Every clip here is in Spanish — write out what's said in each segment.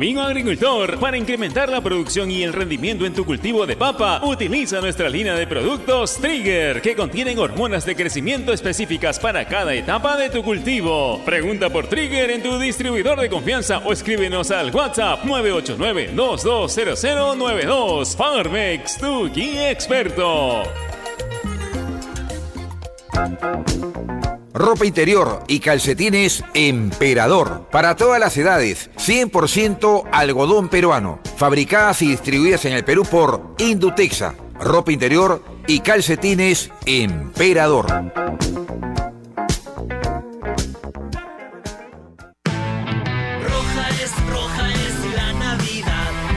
Amigo agricultor, para incrementar la producción y el rendimiento en tu cultivo de papa, utiliza nuestra línea de productos Trigger, que contienen hormonas de crecimiento específicas para cada etapa de tu cultivo. Pregunta por Trigger en tu distribuidor de confianza o escríbenos al WhatsApp 989-220092. Farmex, tu guía experto. Ropa interior y calcetines Emperador. Para todas las edades. 100% algodón peruano. Fabricadas y distribuidas en el Perú por Indutexa. Ropa interior y calcetines Emperador.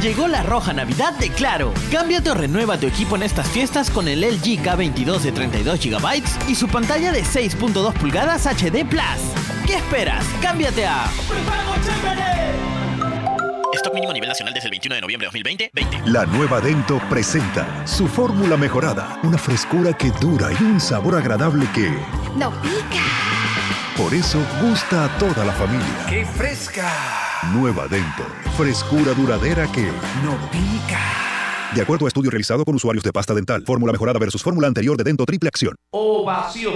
Llegó la roja Navidad de Claro. Cámbiate o renueva tu equipo en estas fiestas con el LG K22 de 32 GB y su pantalla de 6.2 pulgadas HD Plus. ¿Qué esperas? Cámbiate a Stock mínimo a nivel nacional desde el 21 de noviembre de 2020. 20. La nueva Dento presenta su fórmula mejorada, una frescura que dura y un sabor agradable que no pica. Por eso gusta a toda la familia. ¡Qué fresca! Nueva Dento. Frescura duradera que no pica. De acuerdo a estudio realizado con usuarios de pasta dental, fórmula mejorada versus fórmula anterior de Dento Triple Acción. Ovación.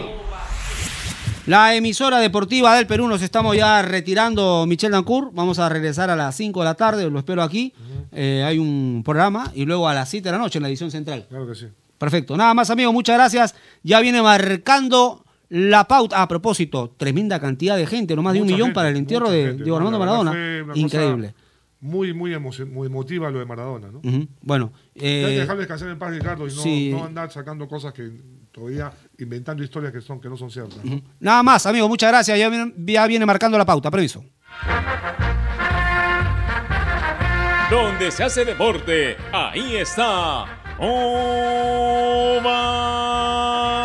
La emisora deportiva del Perú nos estamos ya retirando, Michel Dancourt. Vamos a regresar a las 5 de la tarde, lo espero aquí. Eh, hay un programa y luego a las 7 de la noche en la edición central. Claro que sí. Perfecto. Nada más, amigos, muchas gracias. Ya viene marcando la pauta. A propósito, tremenda cantidad de gente, no más de un millón gente, para el entierro de gente. Diego Armando Maradona. Increíble. Muy, muy, muy emotiva lo de Maradona, ¿no? Bueno, Hay que eh, dejar descansar en paz, Ricardo, y no, sí. no andar sacando cosas que todavía inventando historias que, son, que no son ciertas. ¿no? nada más, amigos, muchas gracias. Ya viene, ya viene marcando la pauta. Permiso. Donde se hace deporte, ahí está.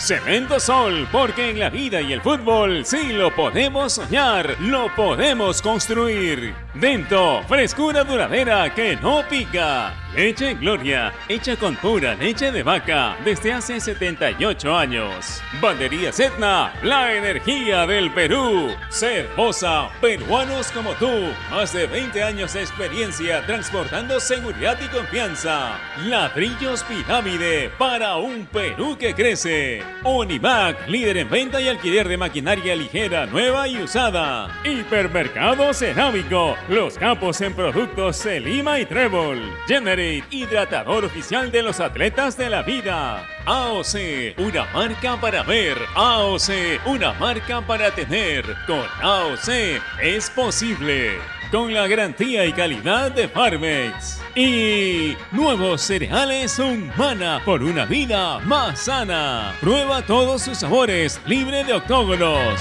Cemento Sol, porque en la vida y el fútbol sí lo podemos soñar, lo podemos construir. Dento, frescura duradera que no pica. Leche Gloria, hecha con pura leche de vaca desde hace 78 años. Bandería Etna, la energía del Perú. Cervosa, peruanos como tú. Más de 20 años de experiencia transportando seguridad y confianza. Ladrillos Pirámide para un Perú que crece. Univac, líder en venta y alquiler de maquinaria ligera, nueva y usada. Hipermercado Cerámico, los capos en productos Selima y Trébol. Generate, hidratador oficial de los atletas de la vida. AOC, una marca para ver. AOC, una marca para tener. Con AOC es posible. Con la garantía y calidad de Farmex. Y nuevos cereales Humana por una vida más sana. Prueba todos sus sabores, libre de octógonos.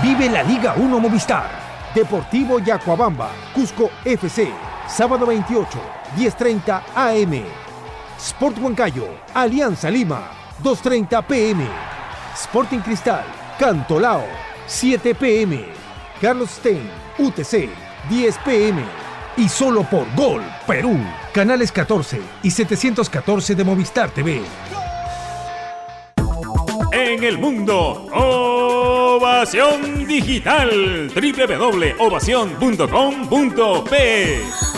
Vive la Liga 1 Movistar. Deportivo Yacuabamba, Cusco FC. Sábado 28, 10.30 AM. Sport Huancayo, Alianza Lima, 2.30 PM. Sporting Cristal, Cantolao, 7 PM. Carlos Stein, UTC, 10 PM. Y solo por Gol, Perú. Canales 14 y 714 de Movistar TV. En el mundo, Ovación Digital. www.ovación.com.pe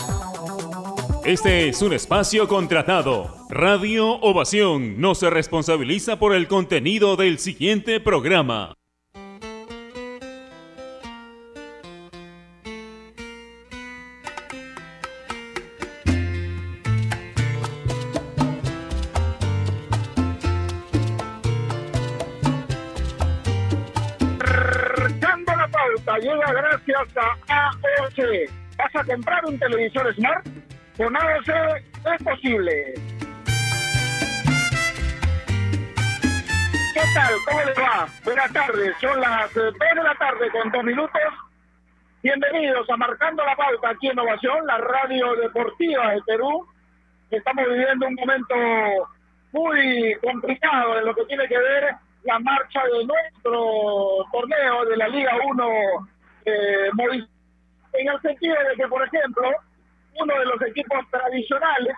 Este es un espacio contratado. Radio Ovación no se responsabiliza por el contenido del siguiente programa. Marcando la pauta llega gracias a AOC. ¿Vas a comprar un televisor Smart? Con AOC es posible. ¿Qué tal? ¿Cómo les va? Buenas tardes. Son las eh, 2 de la tarde con dos minutos. Bienvenidos a Marcando la Pauta aquí en Ovación, la radio deportiva de Perú. Estamos viviendo un momento muy complicado en lo que tiene que ver la marcha de nuestro torneo de la Liga 1 eh, en el sentido de que, por ejemplo, uno de los equipos tradicionales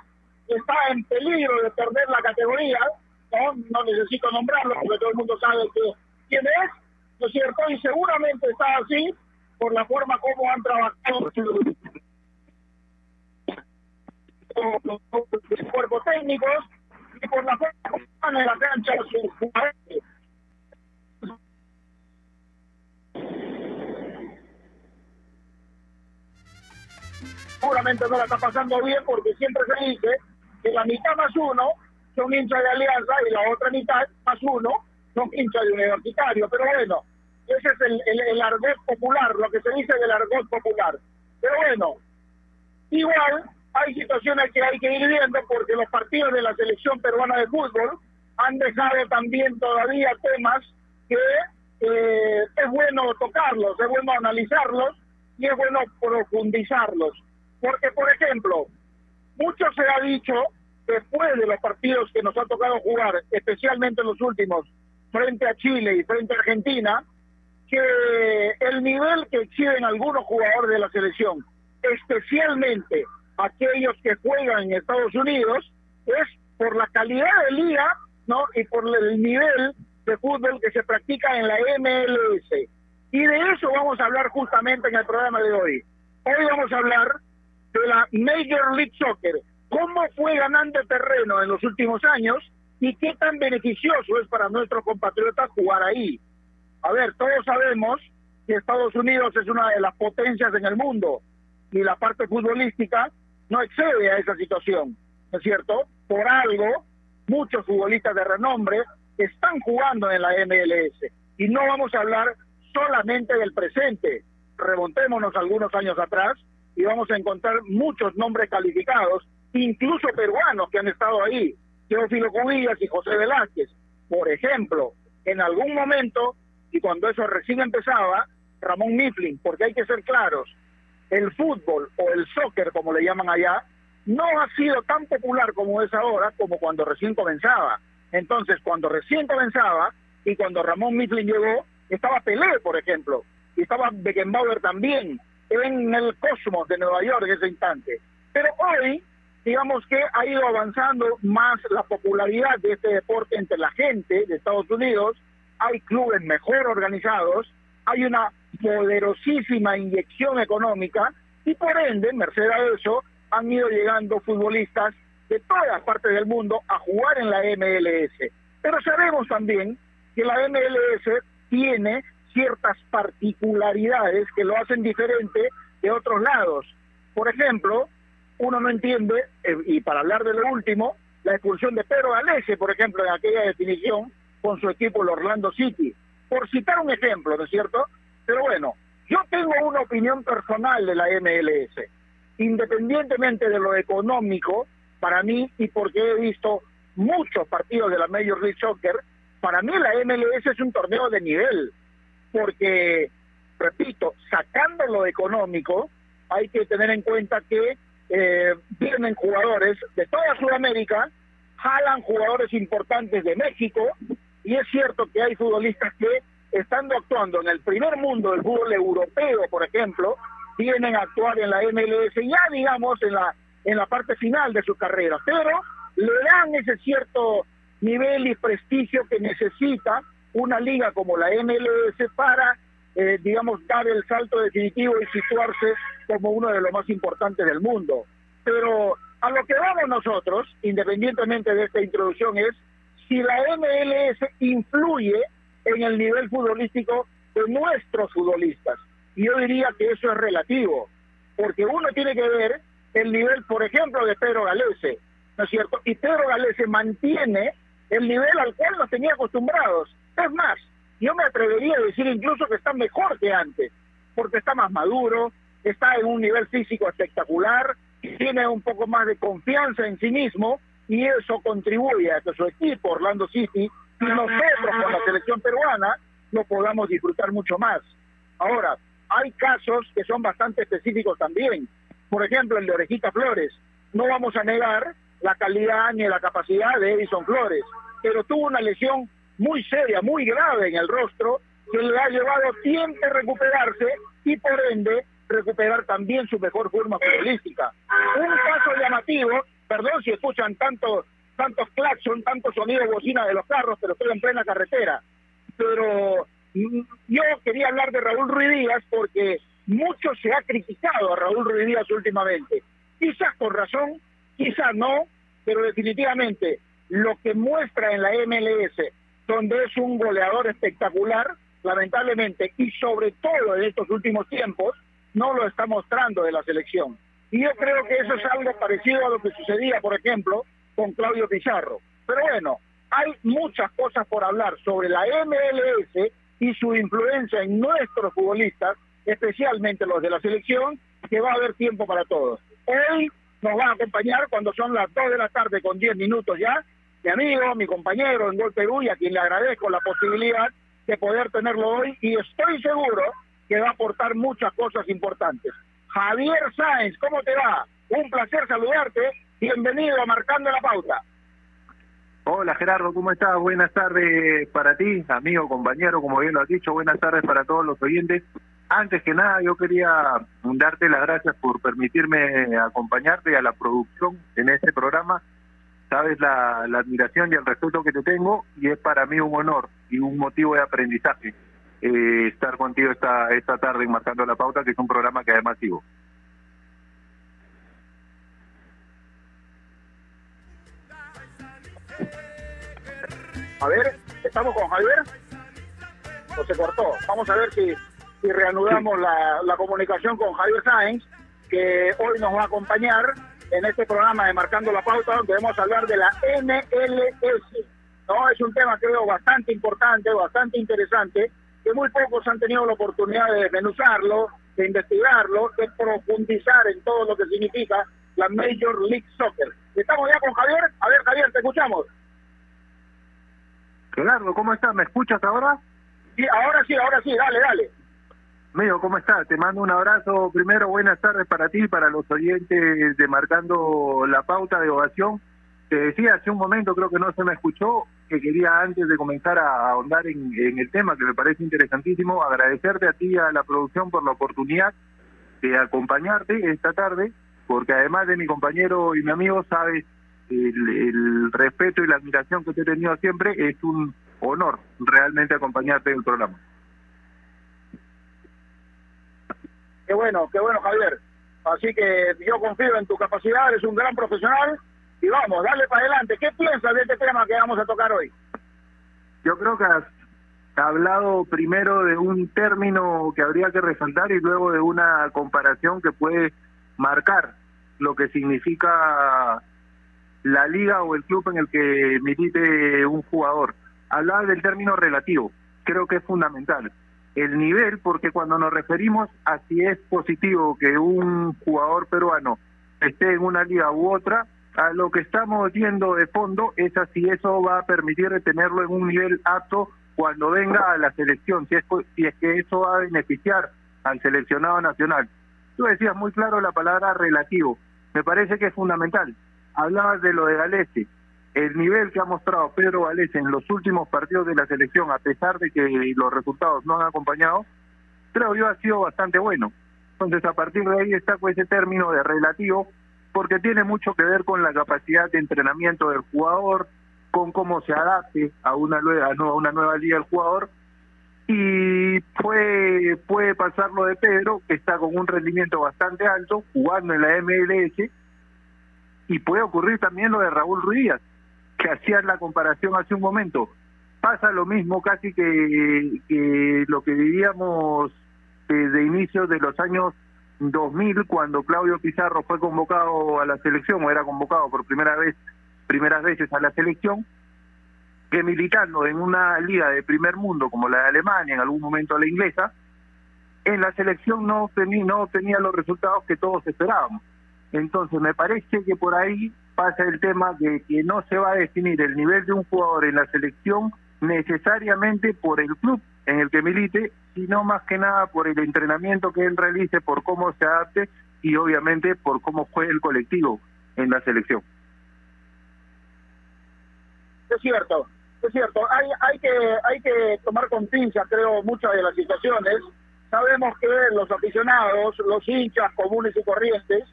está en peligro de perder la categoría, no, necesito nombrarlo porque todo el mundo sabe quién es, ¿no es cierto? Y seguramente está así por la forma como han trabajado los, los cuerpos técnicos y por la forma como están en la cancha sus jugadores. Seguramente no la está pasando bien porque siempre se dice que la mitad más uno son hinchas de Alianza y la otra mitad más uno son hinchas de Universitario. Pero bueno, ese es el, el, el argot popular, lo que se dice del argot popular. Pero bueno, igual hay situaciones que hay que ir viendo porque los partidos de la selección peruana de fútbol han dejado también todavía temas que eh, es bueno tocarlos, es bueno analizarlos y es bueno profundizarlos. Porque, por ejemplo, mucho se ha dicho después de los partidos que nos ha tocado jugar, especialmente los últimos, frente a Chile y frente a Argentina, que el nivel que exhiben algunos jugadores de la selección, especialmente aquellos que juegan en Estados Unidos, es por la calidad de liga, ¿no? Y por el nivel de fútbol que se practica en la MLS. Y de eso vamos a hablar justamente en el programa de hoy. Hoy vamos a hablar de la Major League Soccer, cómo fue ganando terreno en los últimos años y qué tan beneficioso es para nuestros compatriotas jugar ahí. A ver, todos sabemos que Estados Unidos es una de las potencias en el mundo y la parte futbolística no excede a esa situación, ¿no es cierto? Por algo, muchos futbolistas de renombre están jugando en la MLS y no vamos a hablar solamente del presente. Remontémonos algunos años atrás y vamos a encontrar muchos nombres calificados, incluso peruanos que han estado ahí, Teófilo Cubillas y José Velázquez. Por ejemplo, en algún momento, y cuando eso recién empezaba, Ramón Mifflin, porque hay que ser claros, el fútbol o el soccer, como le llaman allá, no ha sido tan popular como es ahora, como cuando recién comenzaba. Entonces, cuando recién comenzaba y cuando Ramón Mifflin llegó, estaba Pelé, por ejemplo, y estaba Beckenbauer también, en el cosmos de Nueva York en ese instante. Pero hoy, digamos que ha ido avanzando más la popularidad de este deporte entre la gente de Estados Unidos, hay clubes mejor organizados, hay una poderosísima inyección económica y por ende, merced a eso, han ido llegando futbolistas de todas partes del mundo a jugar en la MLS. Pero sabemos también que la MLS tiene ciertas particularidades que lo hacen diferente de otros lados. Por ejemplo, uno no entiende, eh, y para hablar de lo último, la expulsión de Pedro Galese, por ejemplo, en aquella definición con su equipo, el Orlando City. Por citar un ejemplo, ¿no es cierto? Pero bueno, yo tengo una opinión personal de la MLS. Independientemente de lo económico, para mí, y porque he visto muchos partidos de la Major League Soccer, para mí la MLS es un torneo de nivel porque, repito, sacando lo económico, hay que tener en cuenta que eh, vienen jugadores de toda Sudamérica, jalan jugadores importantes de México, y es cierto que hay futbolistas que, estando actuando en el primer mundo del fútbol europeo, por ejemplo, vienen a actuar en la MLS ya, digamos, en la, en la parte final de su carrera, pero le dan ese cierto nivel y prestigio que necesita una liga como la MLS para, eh, digamos, dar el salto definitivo y situarse como uno de los más importantes del mundo. Pero a lo que vamos nosotros, independientemente de esta introducción, es si la MLS influye en el nivel futbolístico de nuestros futbolistas. Y yo diría que eso es relativo, porque uno tiene que ver el nivel, por ejemplo, de Pedro Galese, ¿no es cierto? Y Pedro Galese mantiene el nivel al cual nos tenía acostumbrados. Es más, yo me atrevería a decir incluso que está mejor que antes, porque está más maduro, está en un nivel físico espectacular, tiene un poco más de confianza en sí mismo y eso contribuye a que su equipo, Orlando City, y nosotros con la selección peruana, lo podamos disfrutar mucho más. Ahora, hay casos que son bastante específicos también. Por ejemplo, el de Orejita Flores. No vamos a negar la calidad ni la capacidad de Edison Flores, pero tuvo una lesión muy seria, muy grave en el rostro, que le ha llevado tiempo a recuperarse y por ende recuperar también su mejor forma futbolística. Un caso llamativo, perdón si escuchan tanto, tantos claxon, tantos sonidos de bocina de los carros, pero estoy en plena carretera. Pero mm, yo quería hablar de Raúl Ruiz Díaz porque mucho se ha criticado a Raúl Ruiz Díaz últimamente. Quizás con razón, quizás no, pero definitivamente lo que muestra en la MLS, donde es un goleador espectacular, lamentablemente, y sobre todo en estos últimos tiempos, no lo está mostrando de la selección. Y yo creo que eso es algo parecido a lo que sucedía, por ejemplo, con Claudio Pizarro. Pero bueno, hay muchas cosas por hablar sobre la MLS y su influencia en nuestros futbolistas, especialmente los de la selección, que va a haber tiempo para todos. Hoy nos va a acompañar cuando son las 2 de la tarde con 10 minutos ya, mi amigo, mi compañero en Gol Perú a quien le agradezco la posibilidad de poder tenerlo hoy y estoy seguro que va a aportar muchas cosas importantes. Javier Sáenz, ¿cómo te va? Un placer saludarte. Bienvenido a Marcando la Pauta. Hola Gerardo, ¿cómo estás? Buenas tardes para ti, amigo, compañero, como bien lo has dicho, buenas tardes para todos los oyentes. Antes que nada, yo quería darte las gracias por permitirme acompañarte a la producción en este programa. Sabes la, la admiración y el respeto que te tengo y es para mí un honor y un motivo de aprendizaje eh, estar contigo esta, esta tarde en Marcando la Pauta, que es un programa que además sigo. A ver, ¿estamos con Javier? ¿O se cortó? Vamos a ver si, si reanudamos la, la comunicación con Javier Sáenz, que hoy nos va a acompañar en este programa de Marcando la Pauta, donde vamos a hablar de la MLS. ¿no? Es un tema creo bastante importante, bastante interesante, que muy pocos han tenido la oportunidad de desmenuzarlo, de investigarlo, de profundizar en todo lo que significa la Major League Soccer. Estamos ya con Javier. A ver, Javier, te escuchamos. Gerardo, ¿cómo estás? ¿Me escuchas ahora? Sí, ahora sí, ahora sí, dale, dale. Amigo, ¿cómo estás? Te mando un abrazo. Primero, buenas tardes para ti y para los oyentes de Marcando la Pauta de Ovación. Te decía hace un momento, creo que no se me escuchó, que quería antes de comenzar a ahondar en, en el tema, que me parece interesantísimo, agradecerte a ti y a la producción por la oportunidad de acompañarte esta tarde, porque además de mi compañero y mi amigo, sabes el, el respeto y la admiración que te he tenido siempre, es un honor realmente acompañarte en el programa. Qué bueno, qué bueno, Javier. Así que yo confío en tu capacidad, eres un gran profesional y vamos, dale para adelante. ¿Qué piensas de este tema que vamos a tocar hoy? Yo creo que has hablado primero de un término que habría que resaltar y luego de una comparación que puede marcar lo que significa la liga o el club en el que milite un jugador. Hablaba del término relativo, creo que es fundamental. El nivel, porque cuando nos referimos a si es positivo que un jugador peruano esté en una liga u otra, a lo que estamos viendo de fondo es a si eso va a permitir tenerlo en un nivel apto cuando venga a la selección, si es, si es que eso va a beneficiar al seleccionado nacional. Tú decías muy claro la palabra relativo, me parece que es fundamental. Hablabas de lo de Galese, el nivel que ha mostrado Pedro Galese en los últimos partidos de la selección, a pesar de que los resultados no han acompañado, creo yo ha sido bastante bueno. Entonces, a partir de ahí destaco ese término de relativo, porque tiene mucho que ver con la capacidad de entrenamiento del jugador, con cómo se adapte a una nueva, una nueva liga el jugador. Y puede, puede pasar lo de Pedro, que está con un rendimiento bastante alto, jugando en la MLS, y puede ocurrir también lo de Raúl Ruiz, que hacías la comparación hace un momento. Pasa lo mismo casi que, lo que vivíamos desde inicios de los años 2000 cuando Claudio Pizarro fue convocado a la selección o era convocado por primera vez primeras veces a la selección que militando en una liga de primer mundo como la de Alemania en algún momento la inglesa en la selección no tenía no tenía los resultados que todos esperábamos entonces me parece que por ahí pasa el tema de que no se va a definir el nivel de un jugador en la selección necesariamente por el club en el que milite, sino más que nada por el entrenamiento que él realice, por cómo se adapte y obviamente por cómo juegue el colectivo en la selección. Es cierto, Es cierto, hay, hay, que, hay que tomar con pinza, creo, muchas de las situaciones. Sabemos que los aficionados, los hinchas comunes y corrientes,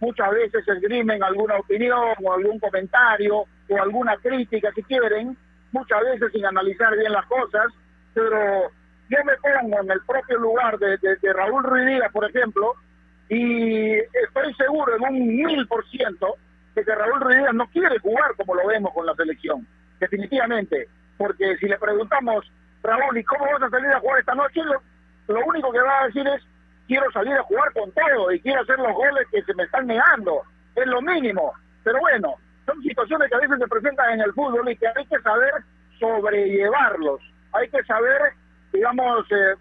muchas veces esgrimen alguna opinión o algún comentario o alguna crítica si quieren, muchas veces sin analizar bien las cosas, pero yo me pongo en el propio lugar de, de, Raúl Ruidía, por ejemplo, y estoy seguro en un mil por ciento de que Raúl Ruidía no quiere jugar como lo vemos con la selección, definitivamente, porque si le preguntamos, Raúl, ¿y cómo vas a salir a jugar esta noche? Lo, lo único que va a decir es, quiero salir a jugar con todo y quiero hacer los goles que se me están negando, es lo mínimo, pero bueno, son situaciones que a veces se presentan en el fútbol y que hay que saber sobrellevarlos, hay que saber, digamos, eh,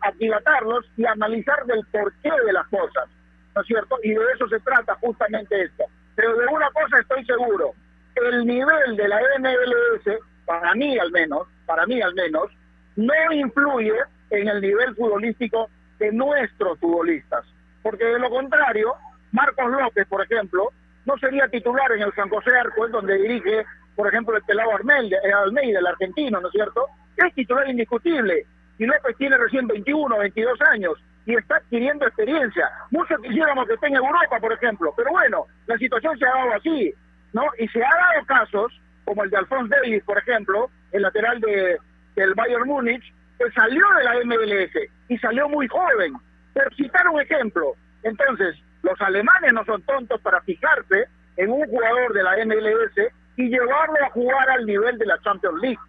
y analizar del porqué de las cosas, ¿no es cierto? Y de eso se trata justamente esto. Pero de una cosa estoy seguro, el nivel de la MLS, para mí al menos, para mí al menos, no influye en el nivel futbolístico de nuestros futbolistas. Porque de lo contrario, Marcos López, por ejemplo, no sería titular en el San José Arco, donde dirige, por ejemplo, el pelado Almeida, Almeida, el argentino, ¿no es cierto? Es titular indiscutible. Y López tiene recién 21, 22 años y está adquiriendo experiencia. Muchos quisiéramos que esté en Europa, por ejemplo, pero bueno, la situación se ha dado así, ¿no? Y se ha dado casos, como el de Alphonse Davis, por ejemplo, el lateral de, del Bayern Múnich, que salió de la MLS y salió muy joven. Pero citar un ejemplo, entonces, los alemanes no son tontos para fijarse en un jugador de la MLS y llevarlo a jugar al nivel de la Champions League.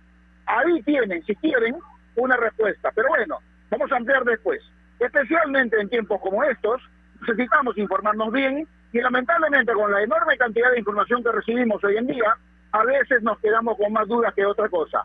Ahí tienen, si quieren, una respuesta. Pero bueno, vamos a ampliar después. Especialmente en tiempos como estos, necesitamos informarnos bien y lamentablemente con la enorme cantidad de información que recibimos hoy en día, a veces nos quedamos con más dudas que otra cosa.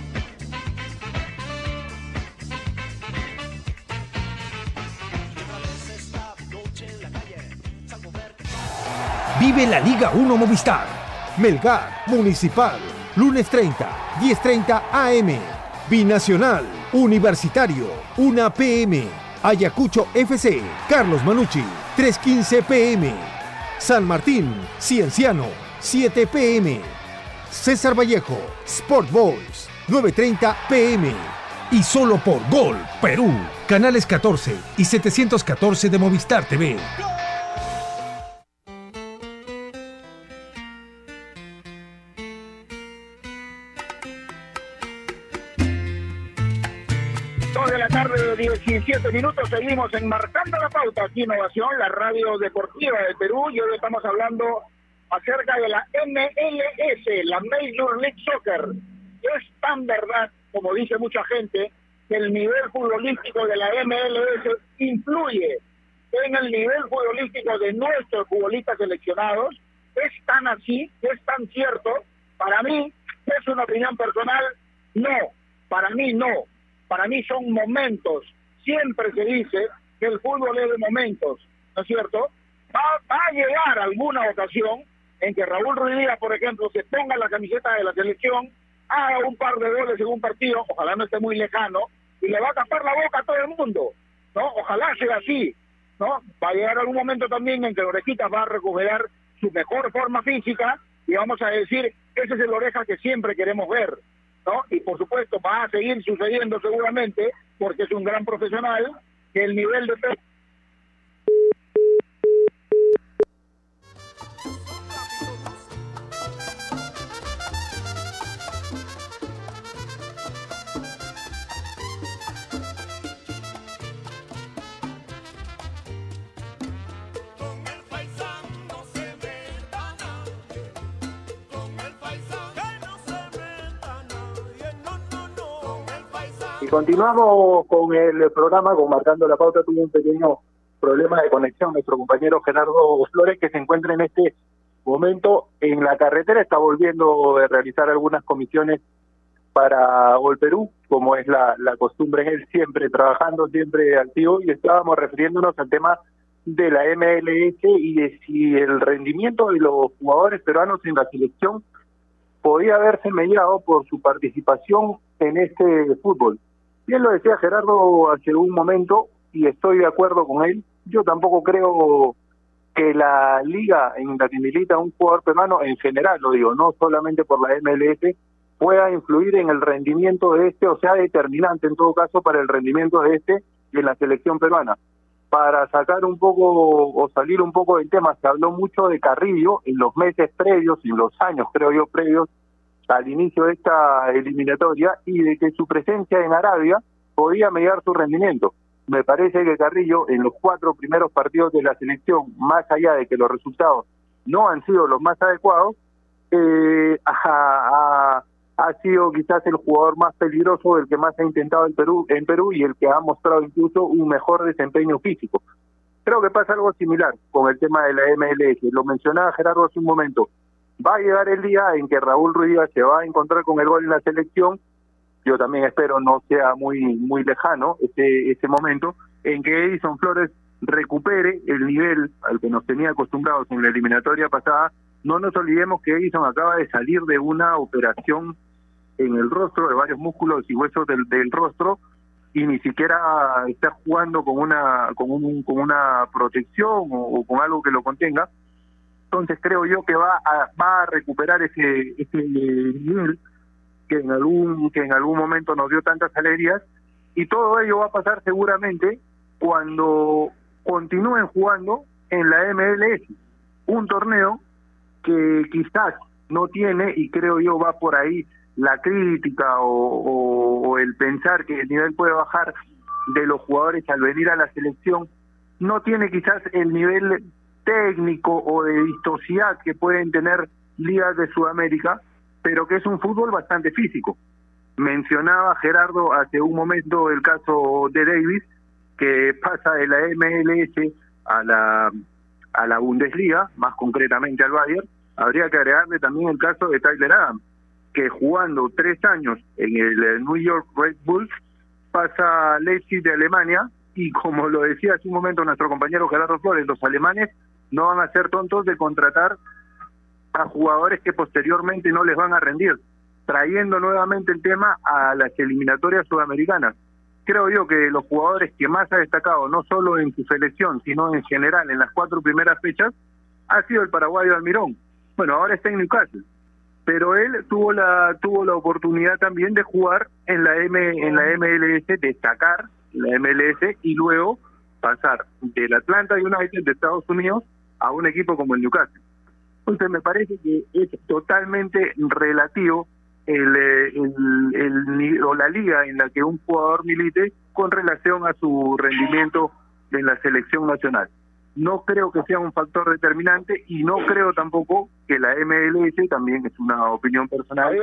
Vive la Liga 1 Movistar. Melgar, Municipal, lunes 30, 10.30 AM. Binacional, Universitario, 1 PM. Ayacucho FC, Carlos Manucci, 3.15 PM. San Martín, Cienciano, 7 PM. César Vallejo, Sport Boys, 9.30 PM. Y solo por Gol, Perú, canales 14 y 714 de Movistar TV. 17 minutos, seguimos enmarcando la pauta aquí Innovación, la radio deportiva del Perú, y hoy estamos hablando acerca de la MLS, la Major League Soccer. Es tan verdad, como dice mucha gente, que el nivel futbolístico de la MLS influye en el nivel futbolístico de nuestros futbolistas seleccionados. Es tan así, es tan cierto. Para mí, es una opinión personal, no. Para mí, no. Para mí son momentos. Siempre se dice que el fútbol es de momentos, ¿no es cierto? Va, va a llegar alguna ocasión en que Raúl Ruiz Díaz, por ejemplo, se ponga la camiseta de la selección, haga un par de goles en un partido, ojalá no esté muy lejano, y le va a tapar la boca a todo el mundo, ¿no? Ojalá sea así, ¿no? Va a llegar algún momento también en que Orejita va a recuperar su mejor forma física y vamos a decir, ese es el Oreja que siempre queremos ver, ¿no? Y por supuesto va a seguir sucediendo seguramente, porque es un gran profesional, que el nivel de Y continuamos con el programa, con Marcando la Pauta, tuvo un pequeño problema de conexión. Nuestro compañero Gerardo Flores, que se encuentra en este momento en la carretera, está volviendo a realizar algunas comisiones para Gol Perú, como es la, la costumbre, él siempre trabajando, siempre activo, y estábamos refiriéndonos al tema de la MLS y de si el rendimiento de los jugadores peruanos en la selección podía haberse mediado por su participación en este fútbol. Bien lo decía Gerardo hace un momento y estoy de acuerdo con él. Yo tampoco creo que la liga en la que milita un jugador peruano, en general lo digo, no solamente por la MLS, pueda influir en el rendimiento de este, o sea, determinante en todo caso para el rendimiento de este en la selección peruana. Para sacar un poco o salir un poco del tema, se habló mucho de Carrillo en los meses previos, en los años creo yo previos al inicio de esta eliminatoria y de que su presencia en Arabia podía mediar su rendimiento. Me parece que Carrillo en los cuatro primeros partidos de la selección, más allá de que los resultados no han sido los más adecuados, eh, ha, ha, sido quizás el jugador más peligroso, el que más ha intentado en Perú, en Perú y el que ha mostrado incluso un mejor desempeño físico. Creo que pasa algo similar con el tema de la MLS. Lo mencionaba Gerardo hace un momento va a llegar el día en que Raúl Ruiz se va a encontrar con el gol en la selección. Yo también espero no sea muy muy lejano ese ese momento en que Edison Flores recupere el nivel al que nos tenía acostumbrados en la eliminatoria pasada. No nos olvidemos que Edison acaba de salir de una operación en el rostro, de varios músculos y huesos del, del rostro, y ni siquiera está jugando con una con, un, con una protección o, o con algo que lo contenga entonces creo yo que va a, va a recuperar ese, ese nivel que en algún que en algún momento nos dio tantas alegrías. Y todo ello va a pasar seguramente cuando continúen jugando en la MLS un torneo que quizás no tiene y creo yo va por ahí la crítica o, o, o el pensar que el nivel puede bajar de los jugadores al venir a la selección no tiene quizás el nivel técnico o de vistosidad que pueden tener ligas de Sudamérica, pero que es un fútbol bastante físico. Mencionaba Gerardo hace un momento el caso de Davis, que pasa de la MLS a la, a la Bundesliga, más concretamente al Bayern. Habría que agregarle también el caso de Tyler Adams, que jugando tres años en el New York Red Bulls pasa a Leipzig de Alemania y como lo decía hace un momento nuestro compañero Gerardo Flores, los alemanes no van a ser tontos de contratar a jugadores que posteriormente no les van a rendir, trayendo nuevamente el tema a las eliminatorias sudamericanas. Creo yo que los jugadores que más ha destacado, no solo en su selección, sino en general en las cuatro primeras fechas, ha sido el paraguayo Almirón. Bueno, ahora está en Newcastle, pero él tuvo la tuvo la oportunidad también de jugar en la M en la MLS, destacar la MLS y luego pasar del Atlanta United de Estados Unidos a un equipo como el Newcastle. Entonces me parece que es totalmente relativo el, eh, el, el, o la liga en la que un jugador milite con relación a su rendimiento en la selección nacional. No creo que sea un factor determinante y no creo tampoco que la MLS, también es una opinión personal,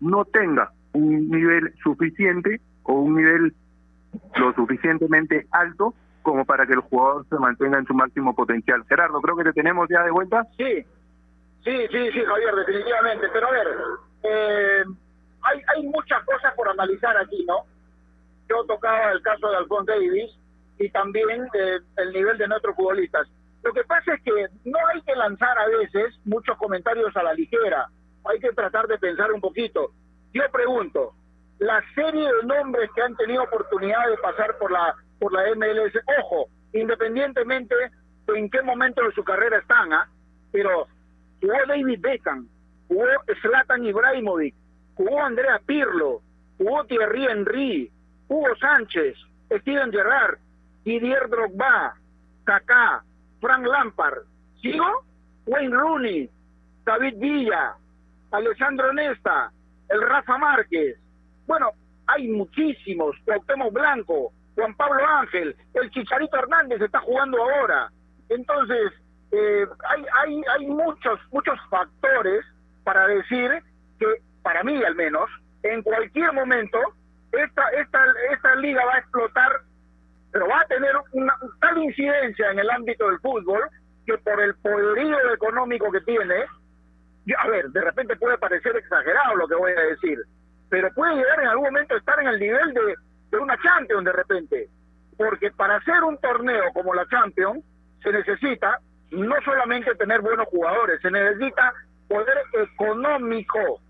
no tenga un nivel suficiente o un nivel lo suficientemente alto como para que el jugador se mantenga en su máximo potencial. Gerardo, creo que te tenemos ya de vuelta. Sí, sí, sí, sí, Javier, definitivamente. Pero a ver, eh, hay, hay muchas cosas por analizar aquí, ¿no? Yo tocaba el caso de Alphonse Davis y también eh, el nivel de nuestros futbolistas. Lo que pasa es que no hay que lanzar a veces muchos comentarios a la ligera, hay que tratar de pensar un poquito. Yo pregunto, la serie de nombres que han tenido oportunidad de pasar por la por la MLS, ojo, independientemente de en qué momento de su carrera están, ¿ah? pero jugó David Beckham, jugó Zlatan Ibrahimovic, jugó Andrea Pirlo, jugó Thierry Henry, Hugo Sánchez, Steven Gerrard, Didier Drogba, Kaká, Frank Lampard, ¿sigo? Wayne Rooney, David Villa, Alessandro Nesta, el Rafa Márquez. Bueno, hay muchísimos, Cuauhtémoc Blanco, Juan Pablo Ángel, el Chicharito Hernández está jugando ahora. Entonces, eh, hay, hay, hay muchos, muchos factores para decir que, para mí al menos, en cualquier momento, esta, esta, esta liga va a explotar, pero va a tener tal incidencia en el ámbito del fútbol que por el poderío económico que tiene, a ver, de repente puede parecer exagerado lo que voy a decir, pero puede llegar en algún momento a estar en el nivel de, de una Champions de repente, porque para hacer un torneo como la Champions se necesita no solamente tener buenos jugadores, se necesita poder económico.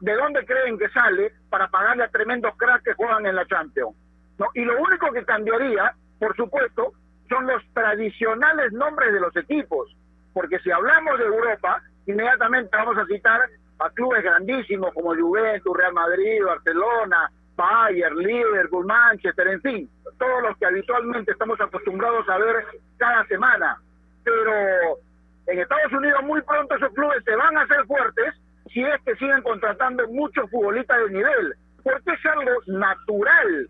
¿De dónde creen que sale para pagarle a tremendos cracks que juegan en la Champions? ¿No? Y lo único que cambiaría, por supuesto, son los tradicionales nombres de los equipos. Porque si hablamos de Europa, inmediatamente vamos a citar a clubes grandísimos como Juventus, Real Madrid, Barcelona, Bayern, Liverpool, Manchester, en fin, todos los que habitualmente estamos acostumbrados a ver cada semana. Pero en Estados Unidos muy pronto esos clubes se van a hacer fuertes si es que siguen contratando muchos futbolistas de nivel, porque es algo natural.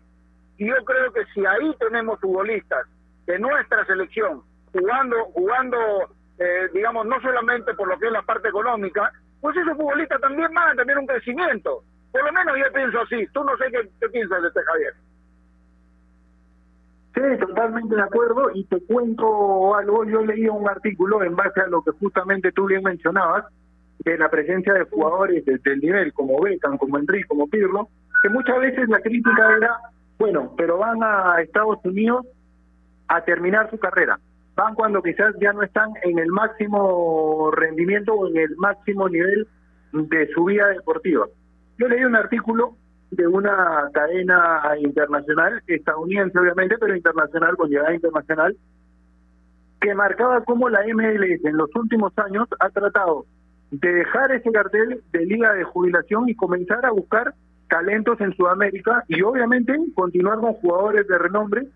Y yo creo que si ahí tenemos futbolistas de nuestra selección jugando, jugando eh, digamos, no solamente por lo que es la parte económica, pues esos futbolistas también van a tener un crecimiento. Por lo menos yo pienso así. Tú no sé qué, qué piensas de este Javier. Sí, totalmente de acuerdo. Y te cuento algo. Yo leí un artículo en base a lo que justamente tú bien mencionabas, de la presencia de jugadores del nivel como Beckham, como Enrique, como Pirlo, que muchas veces la crítica era, bueno, pero van a Estados Unidos a terminar su carrera. Van cuando quizás ya no están en el máximo rendimiento o en el máximo nivel de su vida deportiva. Yo leí un artículo de una cadena internacional, estadounidense obviamente, pero internacional, con llegada internacional, que marcaba cómo la MLS en los últimos años ha tratado de dejar ese cartel de liga de jubilación y comenzar a buscar talentos en Sudamérica y obviamente continuar con jugadores de renombre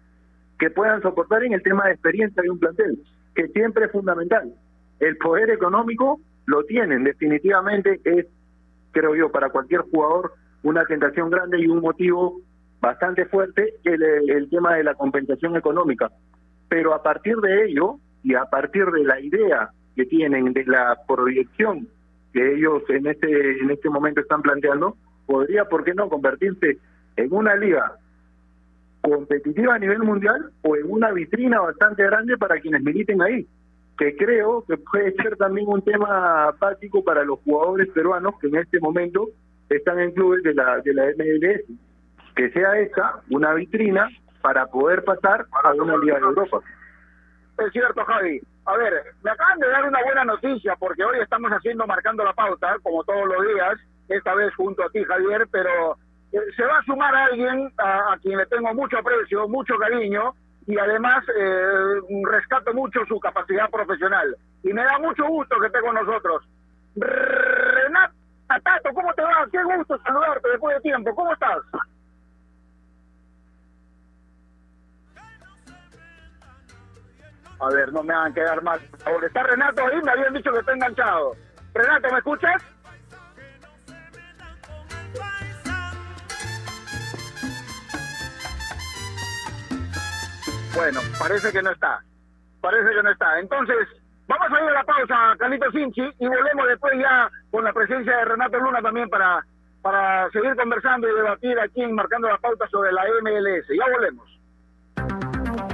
que puedan soportar en el tema de experiencia de un plantel, que siempre es fundamental. El poder económico lo tienen, definitivamente es, creo yo, para cualquier jugador una tentación grande y un motivo bastante fuerte el, el tema de la compensación económica. Pero a partir de ello y a partir de la idea que tienen, de la proyección que ellos en este, en este momento están planteando, podría, ¿por qué no?, convertirse en una liga competitiva a nivel mundial o en una vitrina bastante grande para quienes militen ahí, que creo que puede ser también un tema básico para los jugadores peruanos que en este momento están en clubes de la, de la MLS, que sea esta una vitrina para poder pasar a una liga de Europa. Es cierto, Javi. A ver, me acaban de dar una buena noticia porque hoy estamos haciendo, marcando la pauta, como todos los días, esta vez junto a ti, Javier, pero eh, se va a sumar alguien a, quien le tengo mucho aprecio, mucho cariño y además eh, rescato mucho su capacidad profesional. Y me da mucho gusto que esté con nosotros. Renato ¿cómo te va? Qué gusto saludarte después de tiempo. ¿Cómo estás? A ver, no me hagan quedar mal. Está Renato ahí, me habían dicho que está enganchado. Renato, ¿me escuchas? Bueno, parece que no está. Parece que no está. Entonces, vamos a ir a la pausa, Carlito Sinchi, y volvemos después ya con la presencia de Renato Luna también para, para seguir conversando y debatir aquí Marcando la Pauta sobre la MLS. Ya volvemos.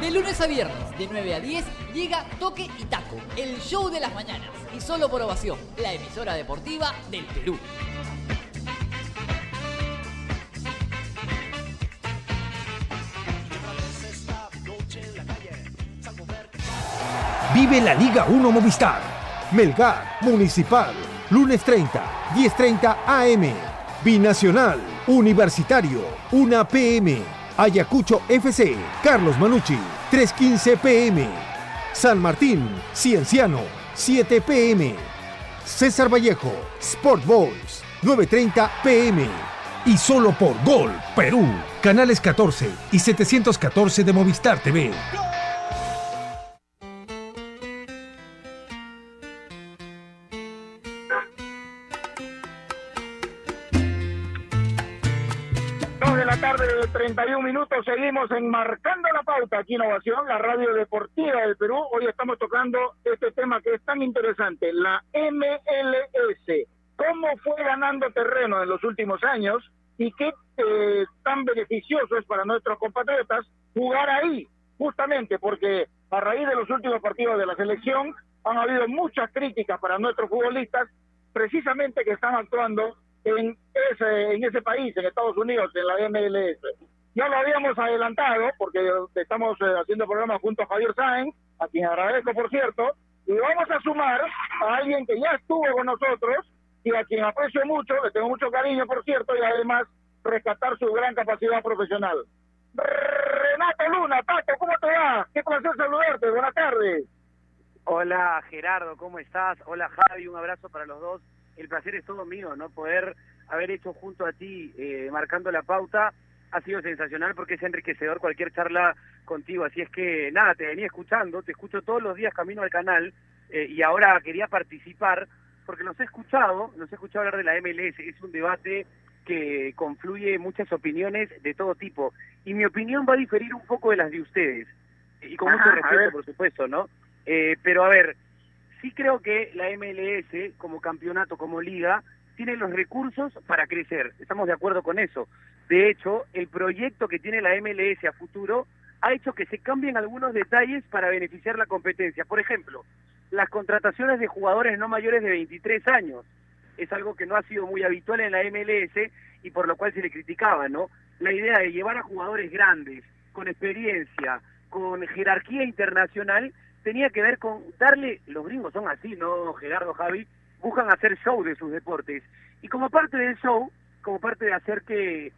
De lunes a viernes, de 9 a 10, llega Toque y Taco, el show de las mañanas. Y solo por ovación, la emisora deportiva del Perú. Vive la Liga 1 Movistar. Melgar, Municipal, lunes 30, 10.30 AM. Binacional, Universitario, 1 PM. Ayacucho FC, Carlos Manucci, 3.15 PM. San Martín, Cienciano, 7 PM. César Vallejo, Sport Boys, 9.30 PM. Y solo por Gol, Perú, canales 14 y 714 de Movistar TV. La tarde, 31 minutos, seguimos enmarcando la pauta aquí Innovación, la radio deportiva del Perú. Hoy estamos tocando este tema que es tan interesante, la MLS. ¿Cómo fue ganando terreno en los últimos años y qué eh, tan beneficioso es para nuestros compatriotas jugar ahí? Justamente porque a raíz de los últimos partidos de la selección han habido muchas críticas para nuestros futbolistas, precisamente que están actuando en ese, en ese país, en Estados Unidos, en la MLS. Ya lo habíamos adelantado, porque estamos eh, haciendo programa junto a Javier Sáenz, a quien agradezco, por cierto, y vamos a sumar a alguien que ya estuvo con nosotros y a quien aprecio mucho, le tengo mucho cariño, por cierto, y además rescatar su gran capacidad profesional. Renato Luna, Paco, ¿cómo te va? Qué placer saludarte, buenas tardes. Hola Gerardo, ¿cómo estás? Hola Javi, un abrazo para los dos. El placer es todo mío, ¿no? Poder haber hecho junto a ti, eh, marcando la pauta, ha sido sensacional porque es enriquecedor cualquier charla contigo. Así es que, nada, te venía escuchando, te escucho todos los días camino al canal eh, y ahora quería participar porque los he escuchado, los he escuchado hablar de la MLS. Es un debate que confluye muchas opiniones de todo tipo. Y mi opinión va a diferir un poco de las de ustedes. Y con mucho Ajá, respeto, por supuesto, ¿no? Eh, pero a ver, sí creo que la MLS, como campeonato, como liga, tiene los recursos para crecer. Estamos de acuerdo con eso. De hecho, el proyecto que tiene la MLS a futuro ha hecho que se cambien algunos detalles para beneficiar la competencia. Por ejemplo, las contrataciones de jugadores no mayores de 23 años. Es algo que no ha sido muy habitual en la MLS y por lo cual se le criticaba, ¿no? La idea de llevar a jugadores grandes, con experiencia, con jerarquía internacional, tenía que ver con darle, los gringos son así, ¿no, Gerardo, Javi? Buscan hacer show de sus deportes. Y como parte del show, como parte de hacer que...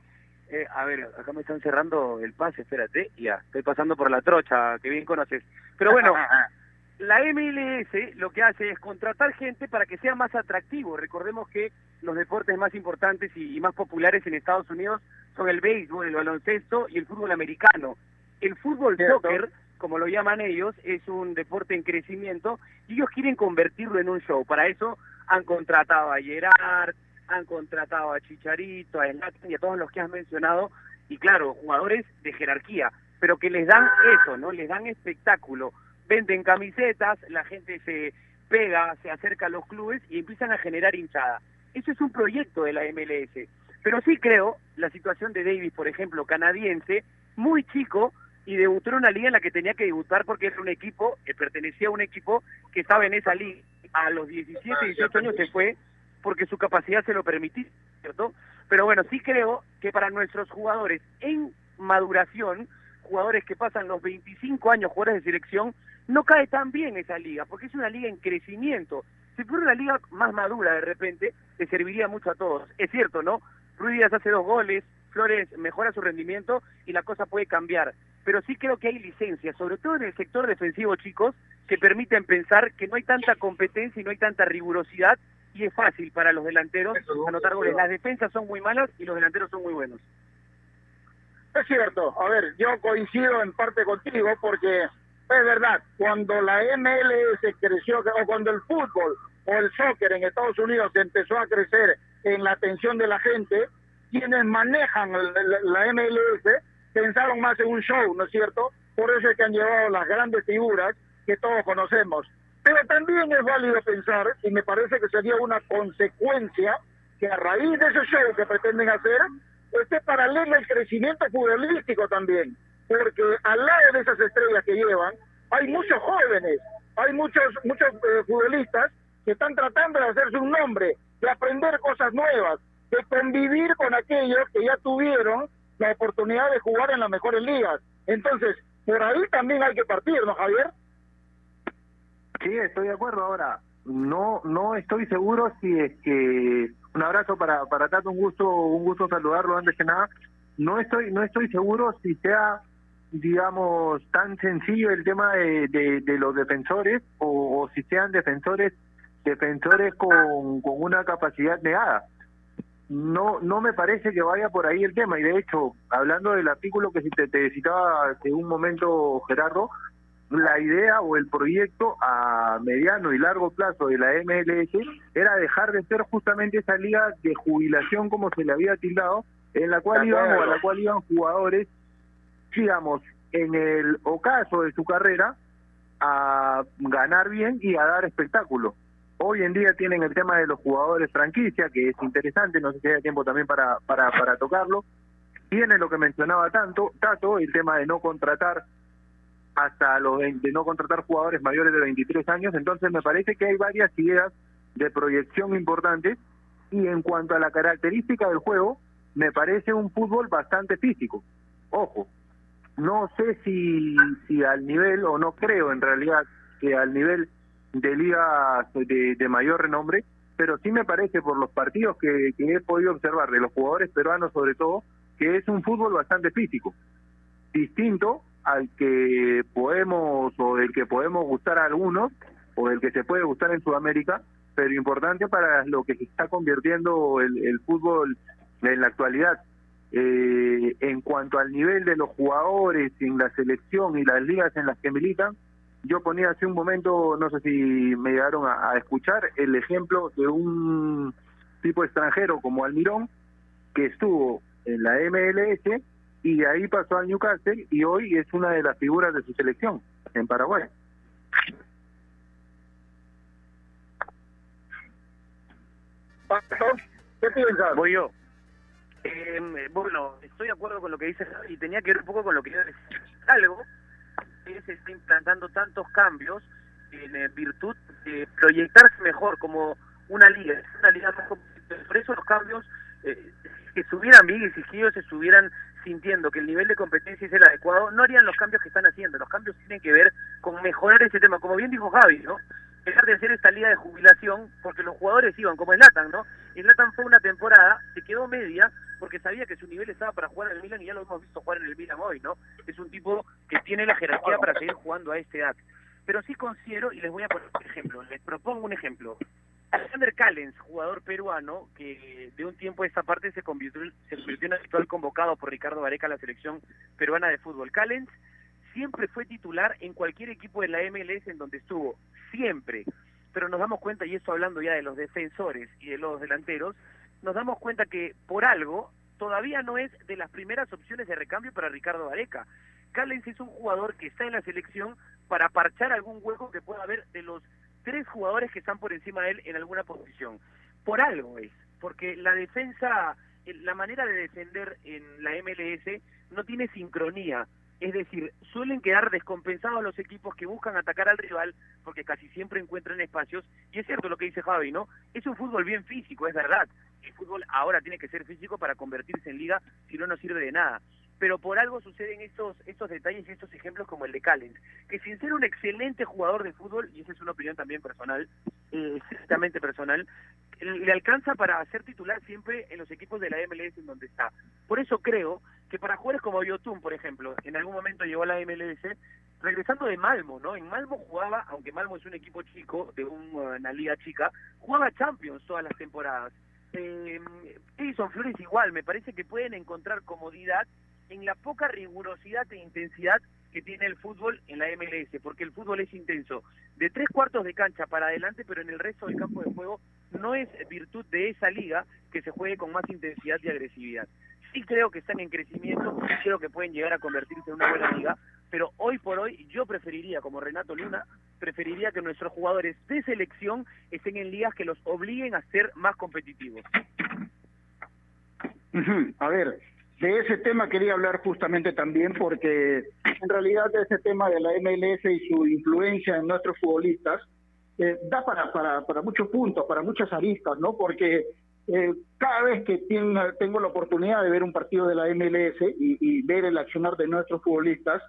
eh, a ver, acá me están cerrando el pase, espérate, ya, estoy pasando por la trocha, que bien conoces. Pero bueno, la MLS lo que hace es contratar gente para que sea más atractivo. Recordemos que los deportes más importantes y, y más populares en Estados Unidos son el béisbol, el baloncesto y el fútbol americano. El fútbol Cierto. soccer, como lo llaman ellos, es un deporte en crecimiento y ellos quieren convertirlo en un show. Para eso han contratado a Gerard, han contratado a Chicharito, a Zlatan y a todos los que has mencionado, y claro, jugadores de jerarquía, pero que les dan eso, ¿no? Les dan espectáculo. Venden camisetas, la gente se pega, se acerca a los clubes y empiezan a generar hinchada. Eso es un proyecto de la MLS. Pero sí creo la situación de Davis, por ejemplo, canadiense, muy chico, y debutó en una liga en la que tenía que debutar porque era un equipo, que pertenecía a un equipo que estaba en esa liga. A los 17, 18 años se fue porque su capacidad se lo permitía, ¿cierto? Pero bueno, sí creo que para nuestros jugadores en maduración, jugadores que pasan los 25 años jugadores de selección, no cae tan bien esa liga, porque es una liga en crecimiento. Si fuera una liga más madura de repente, le serviría mucho a todos. Es cierto, ¿no? Ruiz Díaz hace dos goles, Flores mejora su rendimiento y la cosa puede cambiar. Pero sí creo que hay licencias, sobre todo en el sector defensivo, chicos, que permiten pensar que no hay tanta competencia y no hay tanta rigurosidad y es fácil para los delanteros anotar goles. Las defensas son muy malas y los delanteros son muy buenos. Es cierto, a ver, yo coincido en parte contigo porque es verdad, cuando la MLS creció, o cuando el fútbol o el soccer en Estados Unidos empezó a crecer en la atención de la gente, quienes manejan la, la MLS pensaron más en un show, ¿no es cierto? Por eso es que han llevado las grandes figuras que todos conocemos. Pero también es válido pensar, y me parece que sería una consecuencia, que a raíz de ese show que pretenden hacer, esté paralelo el crecimiento futbolístico también. Porque al lado de esas estrellas que llevan, hay muchos jóvenes, hay muchos, muchos eh, futbolistas que están tratando de hacerse un nombre, de aprender cosas nuevas, de convivir con aquellos que ya tuvieron la oportunidad de jugar en las mejores ligas. Entonces, por ahí también hay que partir, ¿no, Javier? Sí, estoy de acuerdo. Ahora, no no estoy seguro si es que un abrazo para para Tato, un gusto un gusto saludarlo antes que nada. No estoy no estoy seguro si sea digamos tan sencillo el tema de, de, los defensores o, o, si sean defensores defensores con, con una capacidad negada. No no me parece que vaya por ahí el tema y de hecho hablando del artículo que te, te citaba hace un momento Gerardo la idea o el proyecto a mediano y largo plazo de la MLS era dejar de ser justamente esa liga de jubilación como se le había tildado, en la cual iban a la cual iban jugadores, digamos, en el ocaso de su carrera a ganar bien y a dar espectáculo. Hoy en día tienen el tema de los jugadores franquicia, que es interesante, no sé si hay tiempo también para, para, para tocarlo. Tiene lo que mencionaba tanto, Tato, el tema de no contratar hasta los 20, no contratar jugadores mayores de 23 años, entonces me parece que hay varias ideas de proyección importantes y en cuanto a la característica del juego, me parece un fútbol bastante físico. Ojo, no sé si, si al nivel, o no creo en realidad que al nivel de ligas de, de mayor renombre, pero sí me parece por los partidos que, he podido observar de los jugadores peruanos sobre todo, que es un fútbol bastante físico, distinto al que podemos o del que podemos gustar a algunos o del que se puede gustar en Sudamérica, pero importante para lo que se está convirtiendo el, el fútbol en la actualidad. Eh, en cuanto al nivel de los jugadores en la selección y las ligas en las que militan, yo ponía hace un momento, no sé si me llegaron a, a escuchar, el ejemplo de un tipo extranjero como Almirón, que estuvo en la MLS y de ahí pasó al Newcastle y hoy es una de las figuras de su selección en Paraguay. ¿Qué piensas? Voy yo. Eh, bueno, estoy de acuerdo con lo que dices y tenía que ver un poco con lo que yo decía. Algo que se está implantando tantos cambios en eh, virtud de proyectarse mejor como una liga, una liga más Por eso los cambios eh, que estuvieran bien exigidos, se estuvieran sintiendo que el nivel de competencia es el adecuado, no harían los cambios que están haciendo. Los cambios tienen que ver con mejorar ese tema, como bien dijo Javi, ¿no? Dejar de hacer esta liga de jubilación, porque los jugadores iban, como Latan, ¿no? Latan fue una temporada, se quedó media, porque sabía que su nivel estaba para jugar en el Milan y ya lo hemos visto jugar en el Milan hoy, ¿no? Es un tipo que tiene la jerarquía para seguir jugando a este edad. Pero sí considero, y les voy a poner un ejemplo, les propongo un ejemplo. Alexander Callens, jugador peruano, que de un tiempo a esta parte se convirtió, se convirtió en actual convocado por Ricardo Vareca a la selección peruana de fútbol. Callens siempre fue titular en cualquier equipo de la MLS en donde estuvo, siempre. Pero nos damos cuenta, y esto hablando ya de los defensores y de los delanteros, nos damos cuenta que por algo todavía no es de las primeras opciones de recambio para Ricardo Vareca. Callens es un jugador que está en la selección para parchar algún hueco que pueda haber de los tres jugadores que están por encima de él en alguna posición. Por algo es, porque la defensa la manera de defender en la MLS no tiene sincronía. Es decir, suelen quedar descompensados los equipos que buscan atacar al rival porque casi siempre encuentran espacios. Y es cierto lo que dice Javi, ¿no? Es un fútbol bien físico, es verdad. El fútbol ahora tiene que ser físico para convertirse en liga, si no, no sirve de nada. Pero por algo suceden estos, estos detalles y estos ejemplos como el de Callens, que sin ser un excelente jugador de fútbol, y esa es una opinión también personal, eh, personal, le alcanza para ser titular siempre en los equipos de la MLS en donde está. Por eso creo que para jugadores como Yotun, por ejemplo, en algún momento llegó a la MLS, regresando de Malmo, ¿no? En Malmo jugaba, aunque Malmo es un equipo chico, de una liga chica, jugaba Champions todas las temporadas. Eh, Edison Flores igual, me parece que pueden encontrar comodidad en la poca rigurosidad e intensidad que tiene el fútbol en la MLS, porque el fútbol es intenso, de tres cuartos de cancha para adelante, pero en el resto del campo de juego no es virtud de esa liga que se juegue con más intensidad y agresividad. Sí creo que están en crecimiento, creo que pueden llegar a convertirse en una buena liga, pero hoy por hoy yo preferiría, como Renato Luna, preferiría que nuestros jugadores de selección estén en ligas que los obliguen a ser más competitivos. A ver, de ese tema quería hablar justamente también porque en realidad ese tema de la MLS y su influencia en nuestros futbolistas eh, da para, muchos puntos, para muchas aristas, ¿no? Porque eh, cada vez que tengo, la oportunidad de ver un partido de la MLS y, y ver el accionar de nuestros futbolistas,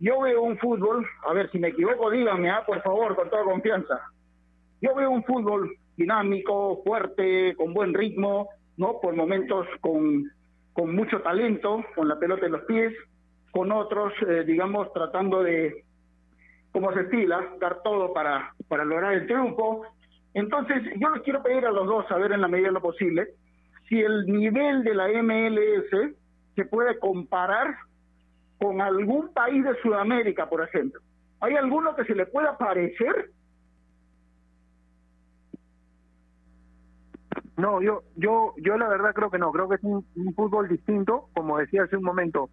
yo veo un fútbol, a ver si me equivoco, díganme, ah, por favor, con toda confianza. Yo veo un fútbol dinámico, fuerte, con buen ritmo, ¿no? Por momentos con, con mucho talento, con la pelota en los pies, con otros, eh, digamos, tratando de, como se estila, dar todo para, para lograr el triunfo. Entonces, yo les quiero pedir a los dos, a ver en la medida de lo posible, si el nivel de la MLS se puede comparar con algún país de Sudamérica, por ejemplo. ¿Hay alguno que se le pueda parecer? No, yo, yo, yo la verdad creo que no. Creo que es un, fútbol distinto, como decía hace un momento,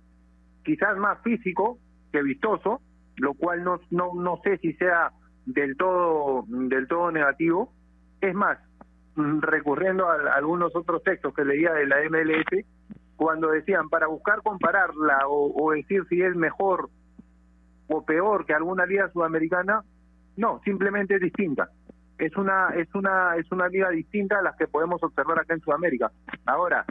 quizás más físico que vistoso, lo cual no, no, no sé si sea del todo, del todo negativo. Es más, mm, recurriendo a, a algunos otros textos que leía de la MLS, cuando decían para buscar compararla o, o decir si es mejor o peor que alguna liga sudamericana, no, simplemente es distinta. Es una es una es una liga distinta a las que podemos observar acá en Sudamérica. Ahora,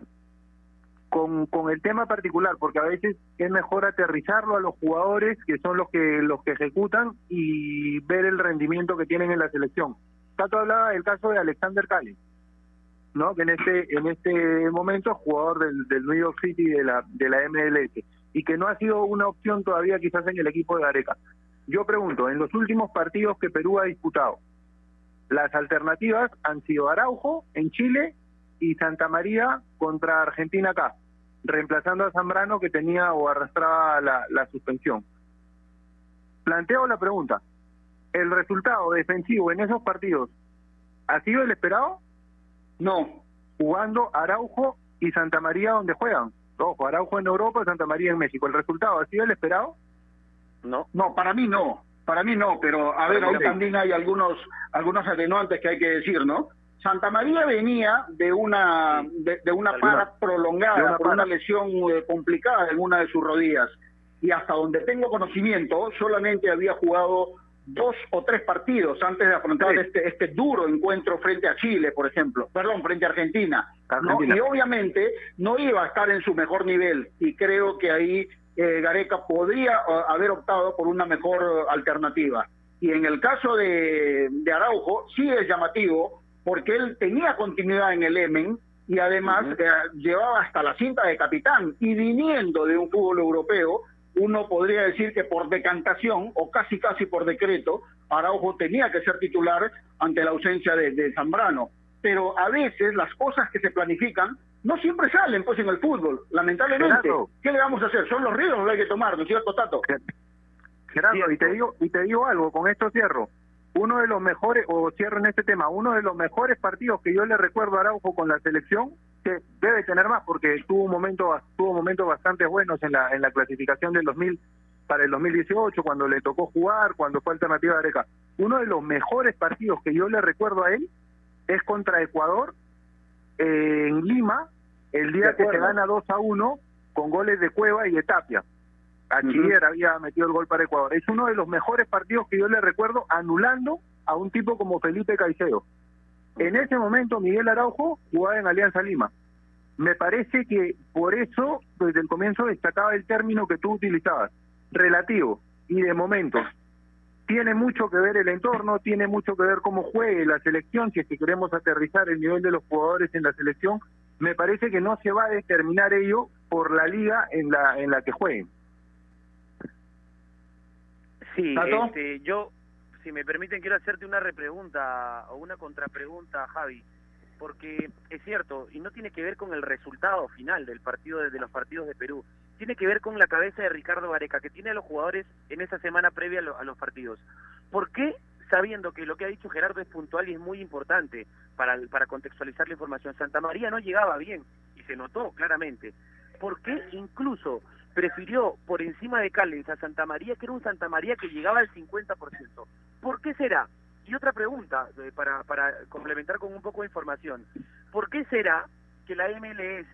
con, con el tema particular, porque a veces es mejor aterrizarlo a los jugadores que son los que los que ejecutan y ver el rendimiento que tienen en la selección. Tato hablaba del caso de Alexander Cali, ¿no? Que en este en este momento es jugador del, del New York City de la de la MLS y que no ha sido una opción todavía quizás en el equipo de Gareca. Yo pregunto, en los últimos partidos que Perú ha disputado, las alternativas han sido Araujo en Chile y Santa María contra Argentina acá, reemplazando a Zambrano que tenía o arrastraba la, la suspensión. Planteo la pregunta, ¿el resultado defensivo en esos partidos ha sido el esperado? No, jugando Araujo y Santa María donde juegan. Ojo, Araujo en Europa, Santa María en México. ¿El resultado ha sido el esperado? No. No, para mí no, para mí no, pero a ver, ahí también hay algunos algunos atenuantes que hay que decir, ¿no? Santa María venía de una de, de una para prolongada de una por una lesión eh, complicada en una de sus rodillas y hasta donde tengo conocimiento solamente había jugado dos o tres partidos antes de afrontar este este duro encuentro frente a Chile, por ejemplo, perdón, frente a Argentina, ¿no? Argentina. y obviamente no iba a estar en su mejor nivel y creo que ahí eh, Gareca podría eh, haber optado por una mejor alternativa. Y en el caso de, de Araujo, sí es llamativo, porque él tenía continuidad en el Emen y además eh, llevaba hasta la cinta de capitán. Y viniendo de un fútbol europeo, uno podría decir que por decantación o casi casi por decreto, Araujo tenía que ser titular ante la ausencia de, de Zambrano. Pero a veces las cosas que se planifican no siempre salen pues en el fútbol, lamentablemente. Gerardo. ¿Qué le vamos a hacer? Son los ríos los que hay que tomar, ¿no es cierto, Tato? Gerardo, y te digo, y te digo algo, con esto cierro. Uno de los mejores, o cierro en este tema, uno de los mejores partidos que yo le recuerdo a Araujo con la selección, que debe tener más, porque tuvo un momento, tuvo momentos bastante buenos en la, en la clasificación del 2000 para el 2018, cuando le tocó jugar, cuando fue alternativa de Areca. Uno de los mejores partidos que yo le recuerdo a él es contra Ecuador en Lima, el día que se gana 2 a 1 con goles de Cueva y de Tapia. Achiller había metido el gol para Ecuador. Es uno de los mejores partidos que yo le recuerdo anulando a un tipo como Felipe Caicedo. En ese momento Miguel Araujo jugaba en Alianza Lima. Me parece que por eso desde el comienzo destacaba el término que tú utilizabas, relativo y de momentos. Tiene mucho que ver el entorno, tiene mucho que ver cómo juegue la selección, si es que queremos aterrizar el nivel de los jugadores en la selección, me parece que no se va a determinar ello por la liga en la en la que jueguen. Sí, ¿Tato? este, yo, si me permiten, quiero hacerte una repregunta o una contrapregunta, Javi, porque es cierto, y no tiene que ver con el resultado final del partido de, de los partidos de Perú, tiene que ver con la cabeza de Ricardo Gareca, que tiene a los jugadores en esa semana previa a, lo- a los partidos. ¿Por qué, sabiendo que lo que ha dicho Gerardo es puntual y es muy importante para, contextualizar la información, Santa María no llegaba bien, y se notó claramente, ¿por qué incluso prefirió por encima de Callens a Santa María, que era un Santa María que llegaba al 50%. ¿Por qué será? Y otra pregunta, eh, para, para complementar con un poco de información. ¿Por qué será que la MLS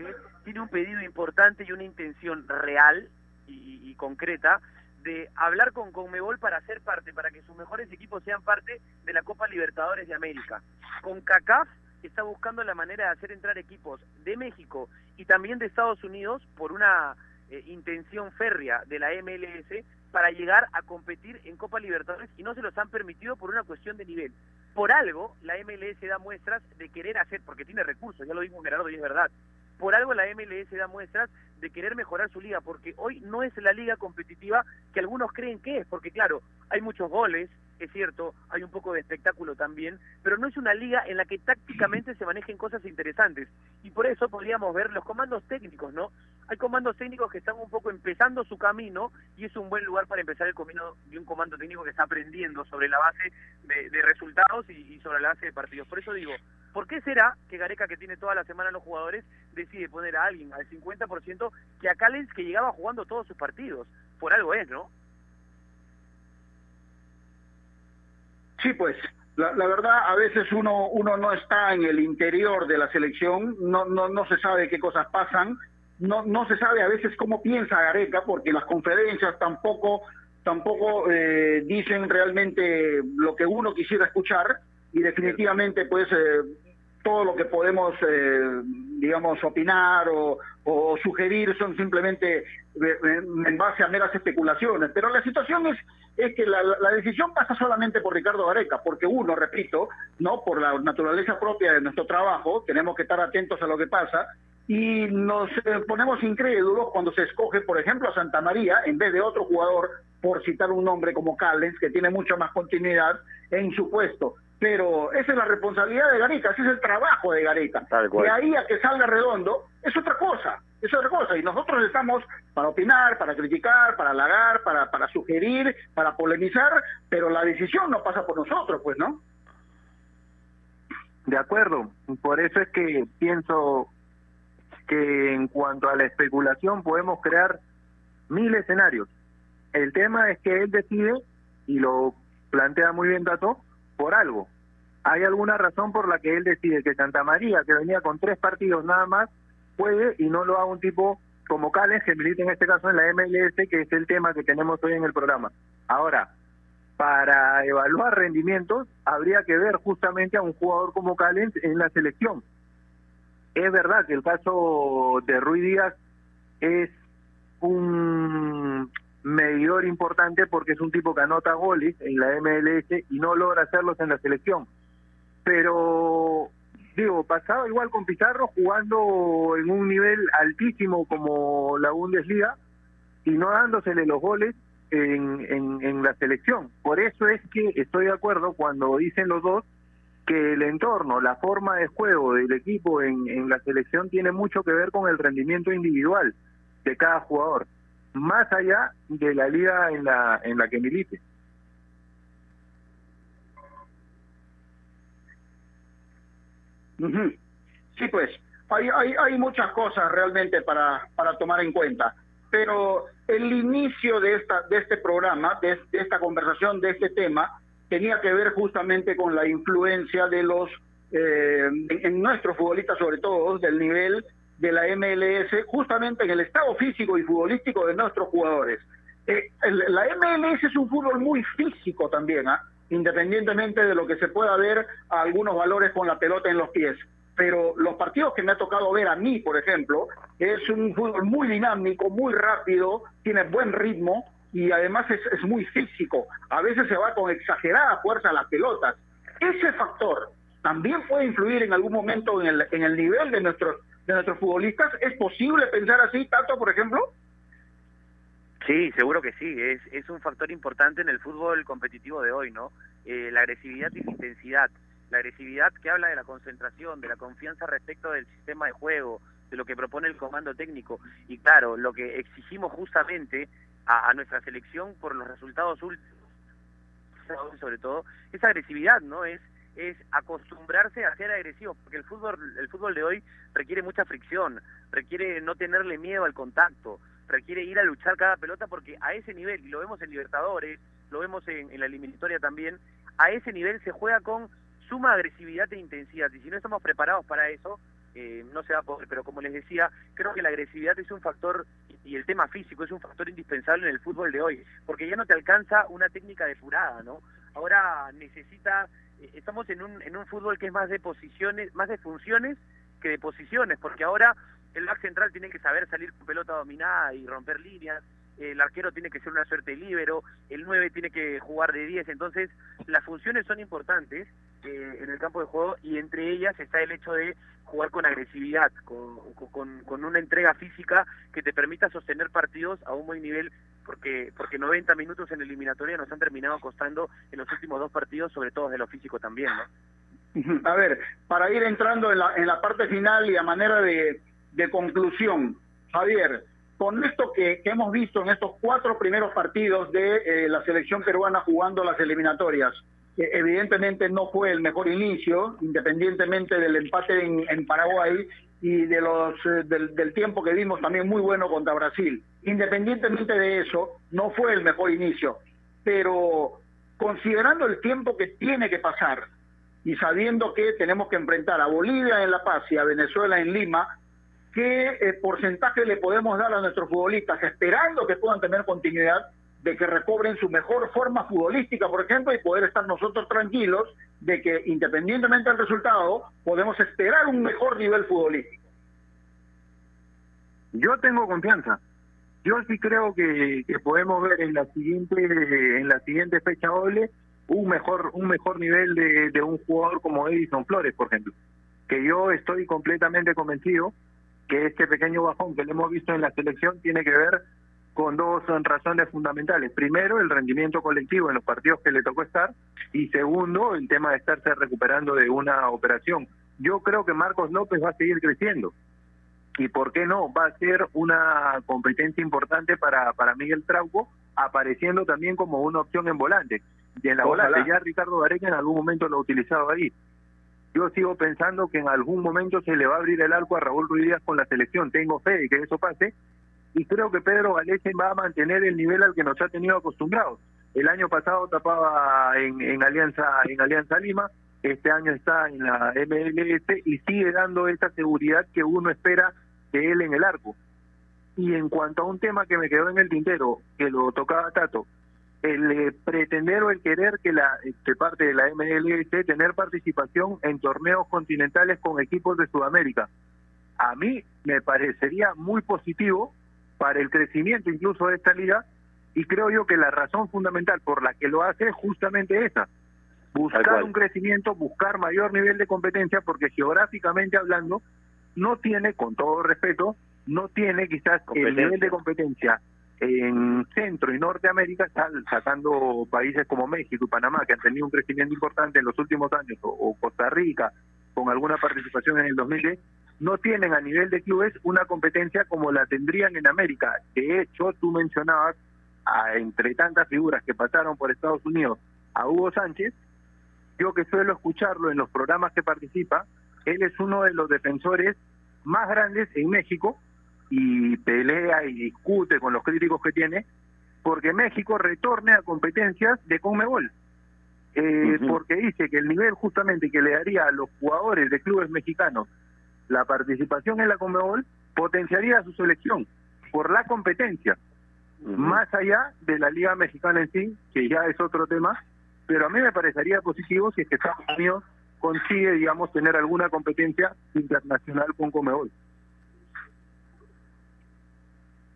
tiene un pedido importante y una intención real y, concreta de hablar con Conmebol para ser parte, para que sus mejores equipos sean parte de la Copa Libertadores de América? Con CACAF está buscando la manera de hacer entrar equipos de México y también de Estados Unidos por una eh, intención férrea de la MLS para llegar a competir en Copa Libertadores y no se los han permitido por una cuestión de nivel. Por algo, la MLS da muestras de querer hacer, porque tiene recursos, ya lo dijo Gerardo y es verdad, por algo la MLS da muestras de querer mejorar su liga, porque hoy no es la liga competitiva que algunos creen que es, porque claro, hay muchos goles, es cierto, hay un poco de espectáculo también, pero no es una liga en la que tácticamente se manejen cosas interesantes. Y por eso podríamos ver los comandos técnicos, ¿no? Hay comandos técnicos que están un poco empezando su camino y es un buen lugar para empezar el camino de un comando técnico que está aprendiendo sobre la base de, resultados y, y sobre la base de partidos. Por eso digo, ¿por qué será que Gareca, que tiene toda la semana los jugadores, decide poner a alguien al 50% que a Callens que llegaba jugando todos sus partidos? Por algo es, ¿no? Sí, pues, la, la verdad, a veces uno, uno no está en el interior de la selección, no, no, no se sabe qué cosas pasan, no, no se sabe a veces cómo piensa Gareca, porque las conferencias tampoco, tampoco eh, dicen realmente lo que uno quisiera escuchar, y definitivamente, pues, eh, todo lo que podemos, eh, digamos, opinar o, o sugerir son simplemente eh, en base a meras especulaciones. Pero la situación es, es que la, decisión pasa solamente por Ricardo Gareca, porque uno, repito, no por la naturaleza propia de nuestro trabajo, tenemos que estar atentos a lo que pasa y nos eh, ponemos incrédulos cuando se escoge, por ejemplo, a Santa María en vez de otro jugador, por citar un nombre como Callens, que tiene mucha más continuidad en su puesto. Pero esa es la responsabilidad de Gareca, ese es el trabajo de Gareca. De ahí a que salga redondo es otra cosa, es otra cosa. Y nosotros estamos para opinar, para criticar, para halagar, para, para sugerir, para polemizar, pero la decisión no pasa por nosotros, pues, ¿no? De acuerdo, por eso es que pienso que en cuanto a la especulación podemos crear mil escenarios. El tema es que él decide, y lo plantea muy bien Tato, por algo. Hay alguna razón por la que él decide que Santa María, que venía con tres partidos nada más, puede y no lo haga un tipo como Cales, que milita en este caso en la MLS, que es el tema que tenemos hoy en el programa. Ahora, para evaluar rendimientos, habría que ver justamente a un jugador como Callens en la selección. Es verdad que el caso de Rui Díaz es un medidor importante porque es un tipo que anota goles en la MLS y no logra hacerlos en la selección. Pero, digo, pasaba igual con Pizarro jugando en un nivel altísimo como la Bundesliga y no dándosele los goles en, en, en la selección. Por eso es que estoy de acuerdo cuando dicen los dos que el entorno, la forma de juego del equipo en, en la selección tiene mucho que ver con el rendimiento individual de cada jugador, más allá de la liga en la, en la que milite. Sí, pues, hay, hay, hay muchas cosas realmente para, para tomar en cuenta, pero el inicio de, esta, de este programa, de, de esta conversación, de este tema, tenía que ver justamente con la influencia de los, eh, en, en nuestros futbolistas sobre todo, del nivel de la MLS justamente en el estado físico y futbolístico de nuestros jugadores. Eh, el- la MLS es un fútbol muy físico también, ¿ah? independientemente de lo que se pueda ver a algunos valores con la pelota en los pies. Pero los partidos que me ha tocado ver a mí, por ejemplo, es un fútbol muy dinámico, muy rápido, tiene buen ritmo y además es, es muy físico. A veces se va con exagerada fuerza a las pelotas. Ese factor también puede influir en algún momento en el, en el nivel de nuestros, de nuestros futbolistas. ¿Es posible pensar así, Tato, por ejemplo? Sí, seguro que sí. Es, es un factor importante en el fútbol competitivo de hoy, ¿no? Eh, la agresividad y la intensidad. La agresividad que habla de la concentración, de la confianza respecto del sistema de juego, de lo que propone el comando técnico. Y claro, lo que exigimos justamente a, a nuestra selección por los resultados últimos, sobre todo, es agresividad, ¿no? Es es acostumbrarse a ser agresivos, porque el fútbol, el fútbol de hoy requiere mucha fricción, requiere no tenerle miedo al contacto, requiere ir a luchar cada pelota, porque a ese nivel, y lo vemos en Libertadores, lo vemos en, la eliminatoria también, a ese nivel se juega con suma agresividad e intensidad, y si no estamos preparados para eso, eh, no se va a poder, pero como les decía, creo que la agresividad es un factor, y el tema físico es un factor indispensable en el fútbol de hoy, porque ya no te alcanza una técnica depurada, ¿no? Ahora necesita estamos en un, en un fútbol que es más de posiciones, más de funciones que de posiciones, porque ahora el back central tiene que saber salir con pelota dominada y romper líneas, el arquero tiene que ser una suerte de líbero, el 9 tiene que jugar de 10, entonces las funciones son importantes eh, en el campo de juego y entre ellas está el hecho de jugar con agresividad, con, con, con una entrega física que te permita sostener partidos a un buen nivel porque porque 90 minutos en eliminatoria nos han terminado costando en los últimos dos partidos, sobre todo de lo físico también, ¿no? A ver, para ir entrando en la, en la parte final y a manera de, de conclusión, Javier, con esto que, hemos visto en estos cuatro primeros partidos de eh, la selección peruana jugando las eliminatorias, evidentemente no fue el mejor inicio, independientemente del empate en, en Paraguay y de los eh, del, tiempo que vimos también muy bueno contra Brasil. Independientemente de eso, no fue el mejor inicio, pero considerando el tiempo que tiene que pasar y sabiendo que tenemos que enfrentar a Bolivia en La Paz y a Venezuela en Lima, ¿qué eh, porcentaje le podemos dar a nuestros futbolistas esperando que puedan tener continuidad de que recobren su mejor forma futbolística, por ejemplo, y poder estar nosotros tranquilos de que independientemente del resultado, podemos esperar un mejor nivel futbolístico? Yo tengo confianza. Yo sí creo que, que podemos ver en la siguiente en la siguiente fecha doble un mejor un mejor nivel de, de un jugador como Edison Flores, por ejemplo. Que yo estoy completamente convencido que este pequeño bajón que le hemos visto en la selección tiene que ver con dos razones fundamentales. Primero, el rendimiento colectivo en los partidos que le tocó estar y segundo, el tema de estarse recuperando de una operación. Yo creo que Marcos López va a seguir creciendo y por qué no, va a ser una competencia importante para, para Miguel Trauco, apareciendo también como una opción en volante. Y en la Ojalá. volante ya Ricardo Gareca en algún momento lo ha utilizado ahí. Yo sigo pensando que en algún momento se le va a abrir el arco a Raúl Ruiz Díaz con la selección. Tengo fe de que eso pase. Y creo que Pedro Galese va a mantener el nivel al que nos ha tenido acostumbrados. El año pasado tapaba en, en Alianza en Alianza Lima, este año está en la MLS y sigue dando esa seguridad que uno espera de él en el arco. Y en cuanto a un tema que me quedó en el tintero, que lo tocaba Tato, el eh, pretender o el querer que la que parte de la MLS tener participación en torneos continentales con equipos de Sudamérica. A mí me parecería muy positivo para el crecimiento incluso de esta liga y creo yo que la razón fundamental por la que lo hace es justamente esa, buscar un crecimiento, buscar mayor nivel de competencia porque geográficamente hablando no tiene, con todo respeto, no tiene quizás el nivel de competencia en Centro y Norteamérica, sacando países como México y Panamá, que han tenido un crecimiento importante en los últimos años, o, o Costa Rica, con alguna participación en el 2010, no tienen a nivel de clubes una competencia como la tendrían en América. De hecho, tú mencionabas, a- entre tantas figuras que pasaron por Estados Unidos, a Hugo Sánchez, yo que suelo escucharlo en los programas que participa, él es uno de los defensores más grandes en México y pelea y discute con los críticos que tiene porque México retorne a competencias de Conmebol. Eh, Porque dice que el nivel justamente que le daría a los jugadores de clubes mexicanos la participación en la Conmebol potenciaría su selección por la competencia, más allá de la Liga Mexicana en sí, que ya es otro tema, pero a mí me parecería positivo si es que Estados Unidos consigue, digamos, tener alguna competencia internacional con Conmebol.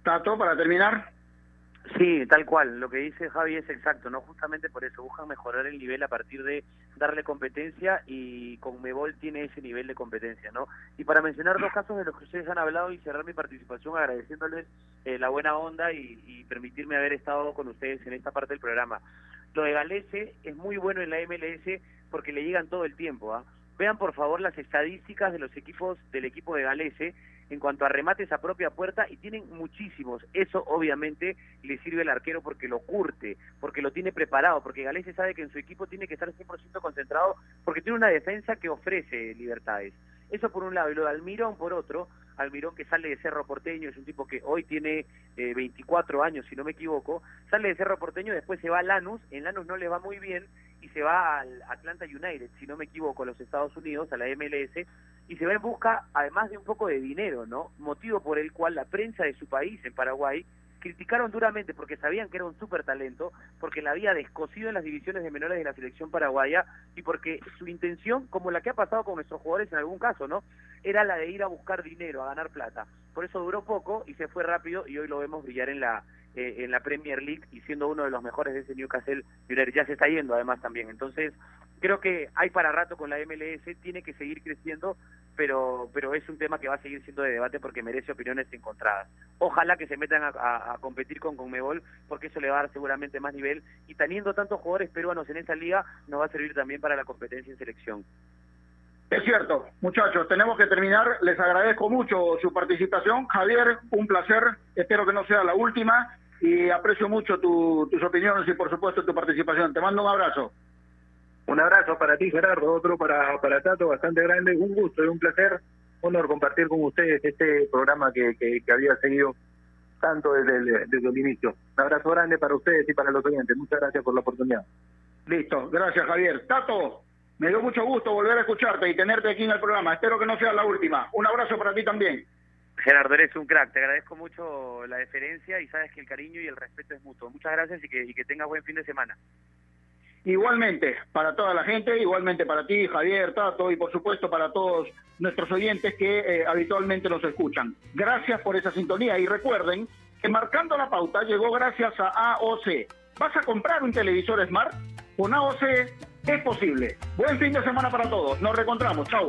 Tato, para terminar. Sí, tal cual. Lo que dice Javi es exacto, ¿no? Justamente por eso buscan mejorar el nivel a partir de darle competencia y Conmebol tiene ese nivel de competencia, ¿no? Y para mencionar dos casos de los que ustedes han hablado y cerrar mi participación agradeciéndoles eh, la buena onda y, y permitirme haber estado con ustedes en esta parte del programa. Lo de Galese es muy bueno en la MLS porque le llegan todo el tiempo, ¿ah? Vean por favor las estadísticas de los equipos del equipo de Galese en cuanto a remates a propia puerta y tienen muchísimos. Eso obviamente le sirve al arquero porque lo curte, porque lo tiene preparado, porque Galese sabe que en su equipo tiene que estar 100% concentrado porque tiene una defensa que ofrece libertades. Eso por un lado, y lo de Almirón por otro, Almirón que sale de Cerro Porteño, es un tipo que hoy tiene eh, 24 años, si no me equivoco, sale de Cerro Porteño, después se va a Lanús, en Lanús no le va muy bien, y se va al Atlanta United, si no me equivoco, a los Estados Unidos, a la MLS, y se va en busca, además de un poco de dinero, ¿no? Motivo por el cual la prensa de su país, en Paraguay, criticaron duramente porque sabían que era un súper talento, porque la había descosido en las divisiones de menores de la selección paraguaya y porque su intención, como la que ha pasado con nuestros jugadores en algún caso, ¿no? Era la de ir a buscar dinero, a ganar plata. Por eso duró poco y se fue rápido y hoy lo vemos brillar en la eh, en la Premier League y siendo uno de los mejores de ese Newcastle United. Ya se está yendo además también. Entonces, creo que hay para rato con la MLS, tiene que seguir creciendo, pero pero es un tema que va a seguir siendo de debate porque merece opiniones encontradas. Ojalá que se metan a, a- competir con Conmebol, porque eso le va a dar seguramente más nivel, y teniendo tantos jugadores peruanos en esa liga, nos va a servir también para la competencia en selección. Es cierto, muchachos, tenemos que terminar. Les agradezco mucho su participación. Javier, un placer. Espero que no sea la última y aprecio mucho tu- tus opiniones y, por supuesto, tu participación. Te mando un abrazo. Un abrazo para ti, Gerardo, otro para, para Tato, bastante grande. Un gusto y un placer, honor compartir con ustedes este programa que, que, que había seguido tanto desde el, desde el inicio. Un abrazo grande para ustedes y para los oyentes. Muchas gracias por la oportunidad. Listo, gracias, Javier. Tato, me dio mucho gusto volver a escucharte y tenerte aquí en el programa. Espero que no sea la última. Un abrazo para ti también. Gerardo, eres un crack, te agradezco mucho la deferencia y sabes que el cariño y el respeto es mutuo. Muchas gracias y que, tengas buen fin de semana. Igualmente, para toda la gente, igualmente para ti, Javier, Tato, y por supuesto para todos nuestros oyentes que eh, habitualmente nos escuchan. Gracias por esa sintonía y recuerden que Marcando la Pauta llegó gracias a AOC. ¿Vas a comprar un televisor Smart? Con AOC es posible. Buen fin de semana para todos. Nos reencontramos. Chau.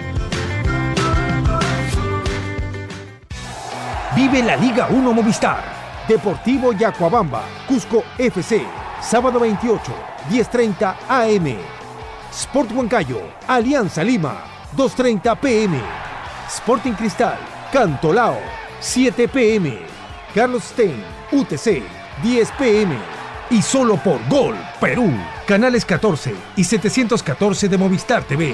Vive la Liga 1 Movistar. Deportivo Yacuabamba, Cusco FC. Sábado 28, 10.30 AM. Sport Huancayo, Alianza Lima, 2.30 PM. Sporting Cristal, Cantolao, 7 PM. Carlos Stein, UTC, 10 PM. Y solo por Gol, Perú. Canales 14 y 714 de Movistar TV.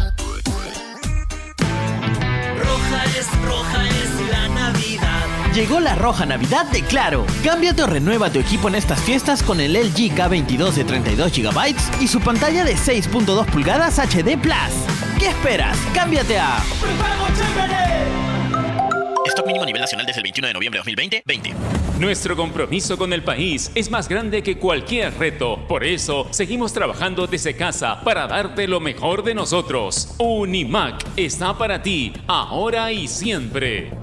Llegó la roja Navidad de Claro. Cámbiate o renueva tu equipo en estas fiestas con el LG K22 de 32 GB y su pantalla de 6.2 pulgadas HD Plus. ¿Qué esperas? Cámbiate a Stock mínimo a nivel nacional desde el 21 de noviembre de 2020, 20. Nuestro compromiso con el país es más grande que cualquier reto. Por eso, seguimos trabajando desde casa para darte lo mejor de nosotros. Unimac está para ti, ahora y siempre.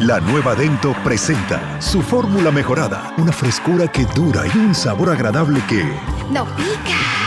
La nueva Dento presenta su fórmula mejorada, una frescura que dura y un sabor agradable que... No pica.